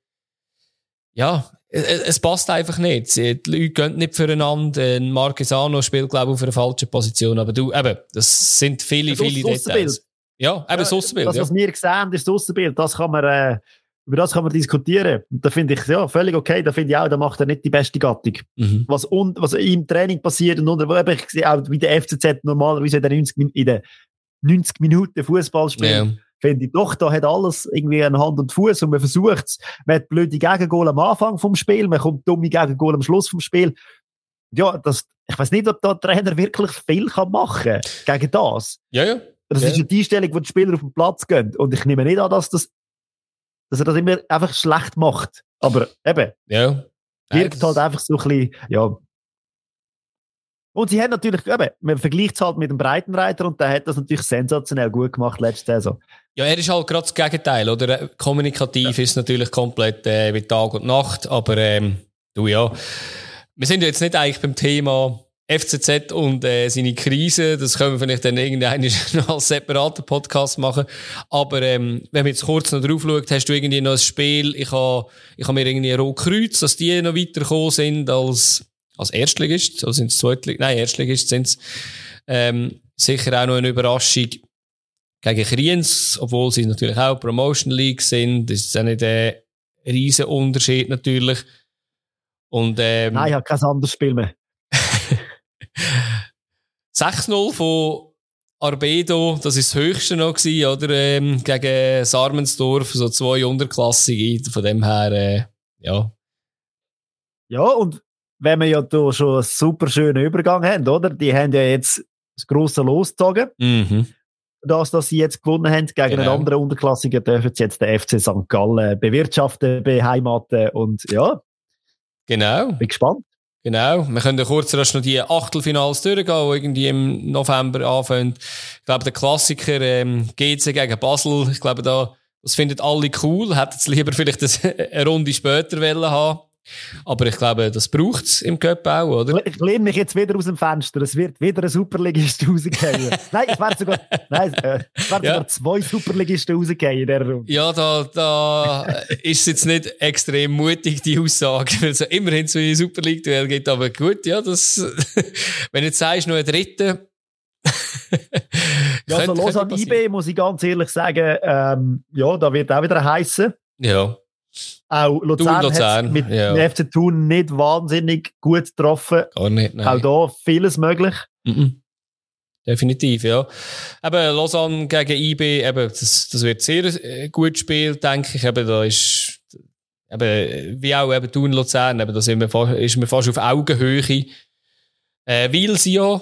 ja, es, es passt einfach nicht. Die Leute gehen nicht füreinander. Ein Marquesano spielt, glaube ich, auf einer falschen Position. Aber du, eben, das sind viele, Das viele. Details. Ja, eben das Aussenbild, Das, ja. was wir sehen, ist das Aussenbild. Das kann man, äh, über das kann man diskutieren. Und da finde ich, ja, völlig okay. Da finde ich auch, da macht er nicht die beste Gattung. Mhm. Was, un, was im Training passiert und unter, wo eben, ich sehe auch, wie der FCZ normalerweise in den 90, Min- in den 90 Minuten Fußball spielt, Ja. finde ich doch, da hat alles irgendwie an Hand und Fuß und man versucht es. Man hat blöde Gegengol am Anfang vom Spiel, man kommt dumme Gegengol am Schluss vom Spiel. Ja, das, ich weiß nicht, ob da der Trainer wirklich viel kann machen gegen das. ja, ja. Das Ja. ist die Einstellung, wo die Spieler auf den Platz gehen. Und ich nehme nicht an, dass, das, dass er das immer einfach schlecht macht. Aber eben, ja. wirkt halt einfach so ein bisschen, ja. Und sie haben natürlich, eben, man vergleicht es halt mit dem Breitenreiter und der hat das natürlich sensationell gut gemacht letzte Saison. Ja, er ist halt gerade das Gegenteil, oder? Kommunikativ ist natürlich komplett äh, wie Tag und Nacht, aber ähm, du ja. Wir sind ja jetzt nicht eigentlich beim Thema FCZ und äh, seine Krise, das können wir vielleicht dann irgendeinen noch als separaten Podcast machen. Aber ähm, wenn man jetzt kurz noch drauf schaut, hast du irgendwie noch ein Spiel, ich habe ich ha mir irgendwie Rotkreuz, dass die noch weitergekommen sind als, als Erstligist, oder sind es Zweitligist? Nein, Erstligist sind es. Ähm, sicher auch noch eine Überraschung gegen Kriens, obwohl sie natürlich auch Promotion League sind, das ist auch nicht ein riesen Unterschied natürlich. Und ähm, Nein, ich habe kein anderes Spiel mehr. 6-0 von Arbedo, das ist das höchste noch gewesen, oder? Ähm, gegen Sarmensdorf, so zwei Unterklassige, von dem her, äh, ja. Ja, und wenn wir ja da schon einen super schönen Übergang haben, oder? Die haben ja jetzt das grosse losgezogen. Mhm. Das, dass sie jetzt gewonnen haben gegen einen Genau. anderen Unterklassiker, dürfen sie jetzt den FC St. Gallen bewirtschaften, beheimaten und ja, Genau. bin gespannt. Genau. Wir können ja kurz rasch noch die Achtelfinals durchgehen, die irgendwie im November anfangen. Ich glaube, der Klassiker ähm, GC gegen Basel, ich glaube, da, das finden alle cool. Hätten es lieber vielleicht eine Runde später wollen haben. Aber ich glaube, das braucht es im Cup auch, oder? Ich lehne mich jetzt wieder aus dem Fenster. Es wird wieder ein Superligist rausgehen. nein, es werden sogar, nein, äh, es werden Ja. sogar zwei Superligisten rausgehen in der Runde. Ja, da, da ist es jetzt nicht extrem mutig, die Aussage, weil es ja immerhin so ein Super League-Duell gibt. Aber gut, ja, das, wenn du jetzt sagst, noch ein dritter. Ja, also los an. IB muss ich ganz ehrlich sagen, ähm, ja, da wird auch wieder heißen. Ja, Auch Luzern, Luzern, mit ja. dem FC Thun nicht wahnsinnig gut getroffen. gar nicht. Nein. Auch da vieles möglich. Mhm. Definitiv, ja. Eben, Lausanne gegen IB, eben, das, das wird sehr gut gespielt, denke ich. Eben, da ist eben, wie auch eben Thun Luzern, eben, da sind wir fast, ist man fast auf Augenhöhe. Äh, Weil sie ja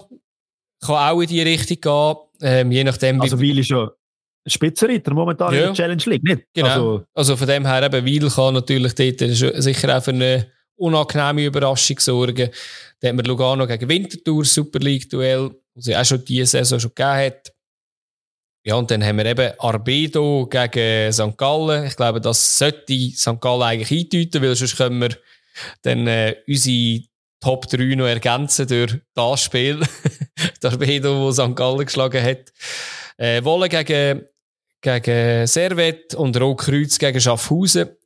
kann auch in die Richtung gehen, ähm, je nachdem. Also Weil ist ja Spitzenreiter momentan ja. in der Challenge League, nicht? Genau. Also, also von dem her eben, Weil kann natürlich dort sicher auch für eine unangenehme Überraschung sorgen. Dann haben wir Lugano gegen Winterthur, Super League-Duell, was ja auch schon diese Saison schon gegeben hat. Ja, und dann haben wir eben Arbedo gegen St. Gallen. Ich glaube, das sollte St. Gallen eigentlich eindeuten, weil sonst können wir dann äh, unsere Top 3 noch ergänzen durch das Spiel. das Arbedo, wo St. Gallen geschlagen hat. Äh, Wolle gegen, gegen Servet und Rotkreuz gegen Schaffhausen.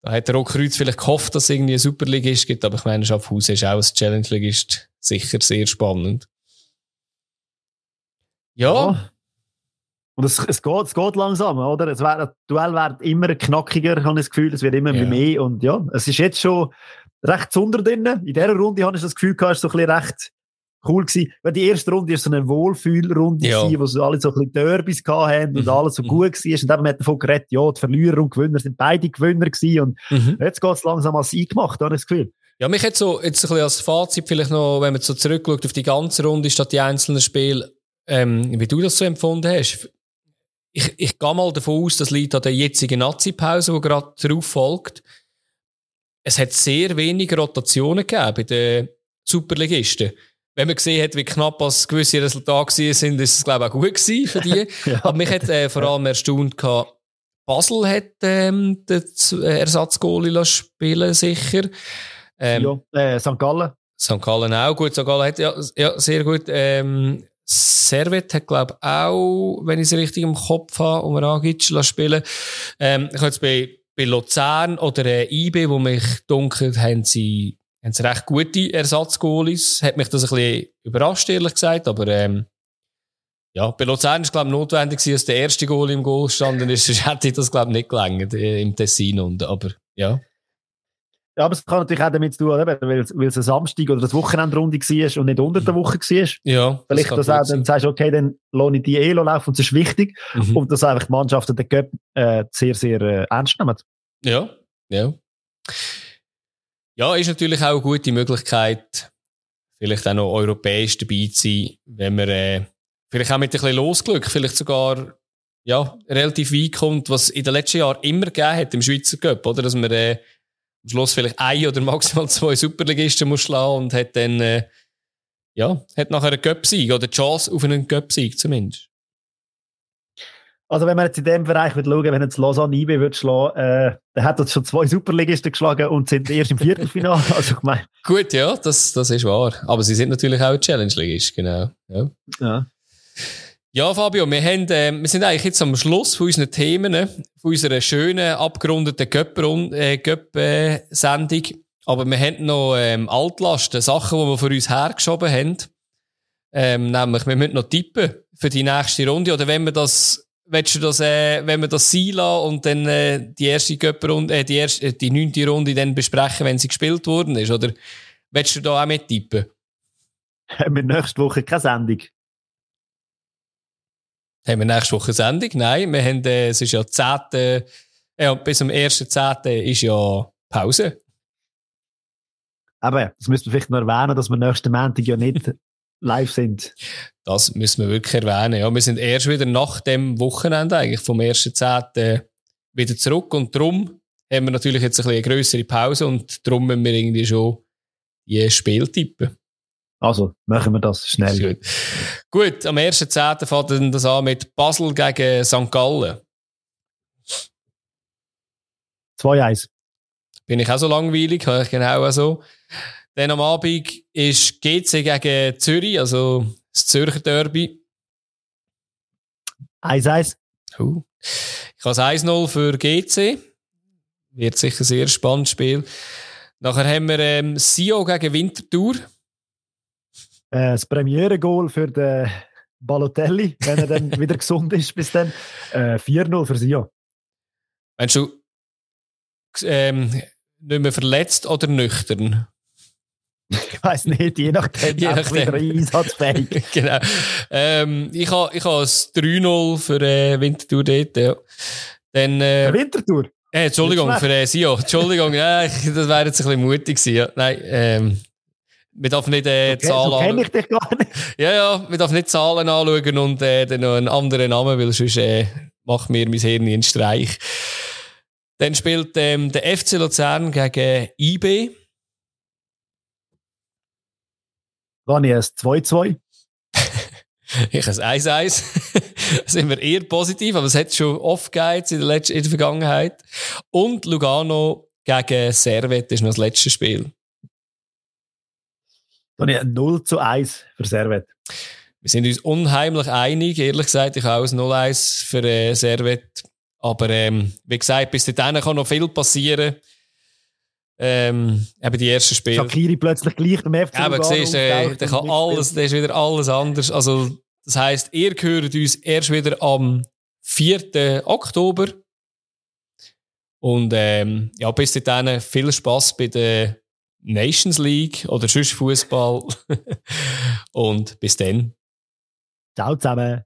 Da hat Rotkreuz vielleicht gehofft, dass es irgendwie eine Superligist gibt, aber ich meine, Schaffhausen ist auch ein Challenge-Ligist. Sicher sehr spannend. ja. ja. Und es, es, geht, es geht langsam, oder? Es wär, das Duell wird immer knackiger, habe ich das Gefühl. Es wird immer ja. mehr. Und ja, es ist jetzt schon recht zunder drin. In dieser Runde habe ich das Gefühl, es so ein bisschen recht cool gewesen. Weil die erste Runde ist so eine Wohlfühlrunde ja. gewesen, wo so alle so ein bisschen Derbys hatten und mhm. alles so gut war. Und dann hat davon geredet, ja, die Verlierer und Gewinner sind beide Gewinner gewesen. Und mhm. jetzt geht es langsam als eingemacht, habe ich das Gefühl. Ja, mich hat so, jetzt ein bisschen als Fazit vielleicht noch, wenn man so zurückschaut auf die ganze Runde statt die einzelnen Spiele, ähm, wie du das so empfunden hast ich, ich gehe mal davon aus, das liegt an der jetzigen Nazi-Pause, die gerade darauf folgt. Es hat sehr wenig Rotationen gegeben bei den Superligisten. Wenn man gesehen hat, wie knapp das gewisse Resultate sind, ist es, glaube ich, auch gut gewesen für die. ja. Aber mich hat äh, vor allem erstaunt gehabt, Basel hat ähm, den äh, Ersatzgoalie spielen sicher. Ähm, ja, äh, St. Gallen. St. Gallen auch. Gut, St. Gallen hat ja, ja sehr gut ähm, Servet hat, glaube ich, auch, wenn ich es richtig im Kopf habe, um Ragic spielen ähm, Ich habe jetzt bei, bei Luzern oder äh, IB, wo mich dunkelt, haben sie, haben sie recht gute Ersatzgoalies. Hat mich das ein bisschen überrascht, ehrlich gesagt, aber ähm, ja, bei Luzern ist glaube ich notwendig dass der erste Goal im Goal standen ist, sonst hätte ich das glaube ich nicht gelangt äh, im Tessin und, aber ja. Ja, aber es kann natürlich auch damit zu tun, weil, weil es ein Samstag oder das Wochenendrunde war und nicht unter der Woche war. Ja. Vielleicht, das dass auch, dann sagst du, okay, dann lohne ich die Elo laufen und das ist wichtig. Mhm. Und dass einfach die Mannschaften den Cup äh, sehr, sehr äh, ernst nehmen. Ja, ja. Ja, ist natürlich auch eine gute Möglichkeit, vielleicht auch noch europäisch dabei zu sein, wenn man äh, vielleicht auch mit ein bisschen Losglück, vielleicht sogar ja, relativ weit kommt, was in den letzten Jahren immer gegeben hat im Schweizer Cup, oder? Dass man äh, am Schluss vielleicht ein oder maximal zwei Superligisten muss schlagen und hat dann, äh, ja, hat nachher einen Göpsieg oder die Chance auf einen Göpsieg zumindest. Also wenn man jetzt in dem Bereich wird schauen, wenn jetzt Lausanne IB wird schlagen, äh, dann hat er schon zwei Superligisten geschlagen und sind erst im Viertelfinale. also ich meine. Gut, ja, das, das ist wahr. Aber sie sind natürlich auch Challenge-Ligist, genau. Ja. ja. Ja, Fabio, wir, haben, äh, wir sind eigentlich jetzt am Schluss von unseren Themen, äh, von unserer schönen, abgerundeten Göpp-Sendung. Äh, Aber wir haben noch ähm, Altlasten, Sachen, die wir für uns hergeschoben haben. Ähm, nämlich, wir müssen noch tippen für die nächste Runde. Oder wenn wir das, willst du das, äh, wenn wir das sein lassen und dann äh, die erste Göpp-Runde, äh, die erste, äh, die neunte Runde dann besprechen, wenn sie gespielt worden ist? Oder willst du da auch mit tippen? Haben wir nächste Woche keine Sendung? Haben wir nächste Woche Sendung? Nein, wir haben, äh, es ist ja 10. Ja, bis zum 1.10. ist ja Pause. Aber das müssen wir vielleicht noch erwähnen, dass wir nächsten Montag ja nicht live sind. Das müssen wir wirklich erwähnen. Ja, wir sind erst wieder nach dem Wochenende eigentlich vom 1.10. wieder zurück und darum haben wir natürlich jetzt ein bisschen eine grössere Pause und darum müssen wir irgendwie schon die Spiel tippen. Also machen wir das schnell. Gut. Gut, am 1.10. fängt dann das an mit Basel gegen St. Gallen. 2-1. Bin ich auch so langweilig, habe ich genau so. Dann am Abend ist GC gegen Zürich, also das Zürcher Derby. 1-1. Uh. Ich habe 1-0 für GC. Wird sicher ein sehr spannendes Spiel. Nachher haben wir ähm, Sio gegen Winterthur. Äh, das Premiere-Goal für den Balotelli, wenn er dann wieder gesund ist bis dann. Äh, 4-0 für Sion. Meinst du, ähm, nicht mehr verletzt oder nüchtern? Ich weiß nicht, je nachdem, je nachdem. wieder einsatzfähig. genau. Ähm, ich habe ich ha ein 3-0 für äh, Winterthur dort. Ja. Dann, äh, Winterthur? Äh, Entschuldigung, für äh, Sio. Entschuldigung, ja, das wäre jetzt ein bisschen mutig gewesen. Ja. Nein, ähm, man darf nicht äh, Okay, Zahlen so kenne ich dich gar nicht. Ja, ja, man darf nicht Zahlen anschauen und äh, dann noch einen anderen Namen, weil sonst äh, macht mir mein Hirn einen Streich. Dann spielt ähm, der FC Luzern gegen IB. Da habe ich ein 2-2. Ich ein 1-1. da sind wir eher positiv, aber es hat schon oft gegeben in der, letzten, in der Vergangenheit. Und Lugano gegen Servet ist noch das letzte Spiel. Da habe ich ein 0 zu 1 für Servet. Wir sind uns unheimlich einig. Ehrlich gesagt, ich habe auch ein 0-1 für äh, Servet. Aber ähm, wie gesagt, bis dahin kann noch viel passieren. Ähm, eben die ersten Spiele. Shakiri plötzlich gleich beim FC Lugano siehst, äh, auftaucht der kann alles, der ist wieder alles anders. Also, das heisst, ihr gehört uns erst wieder am 4. Oktober. Und ähm, ja, bis dahin viel Spaß bei der Nations League oder sonst Fußball. Und bis dann. Ciao zusammen.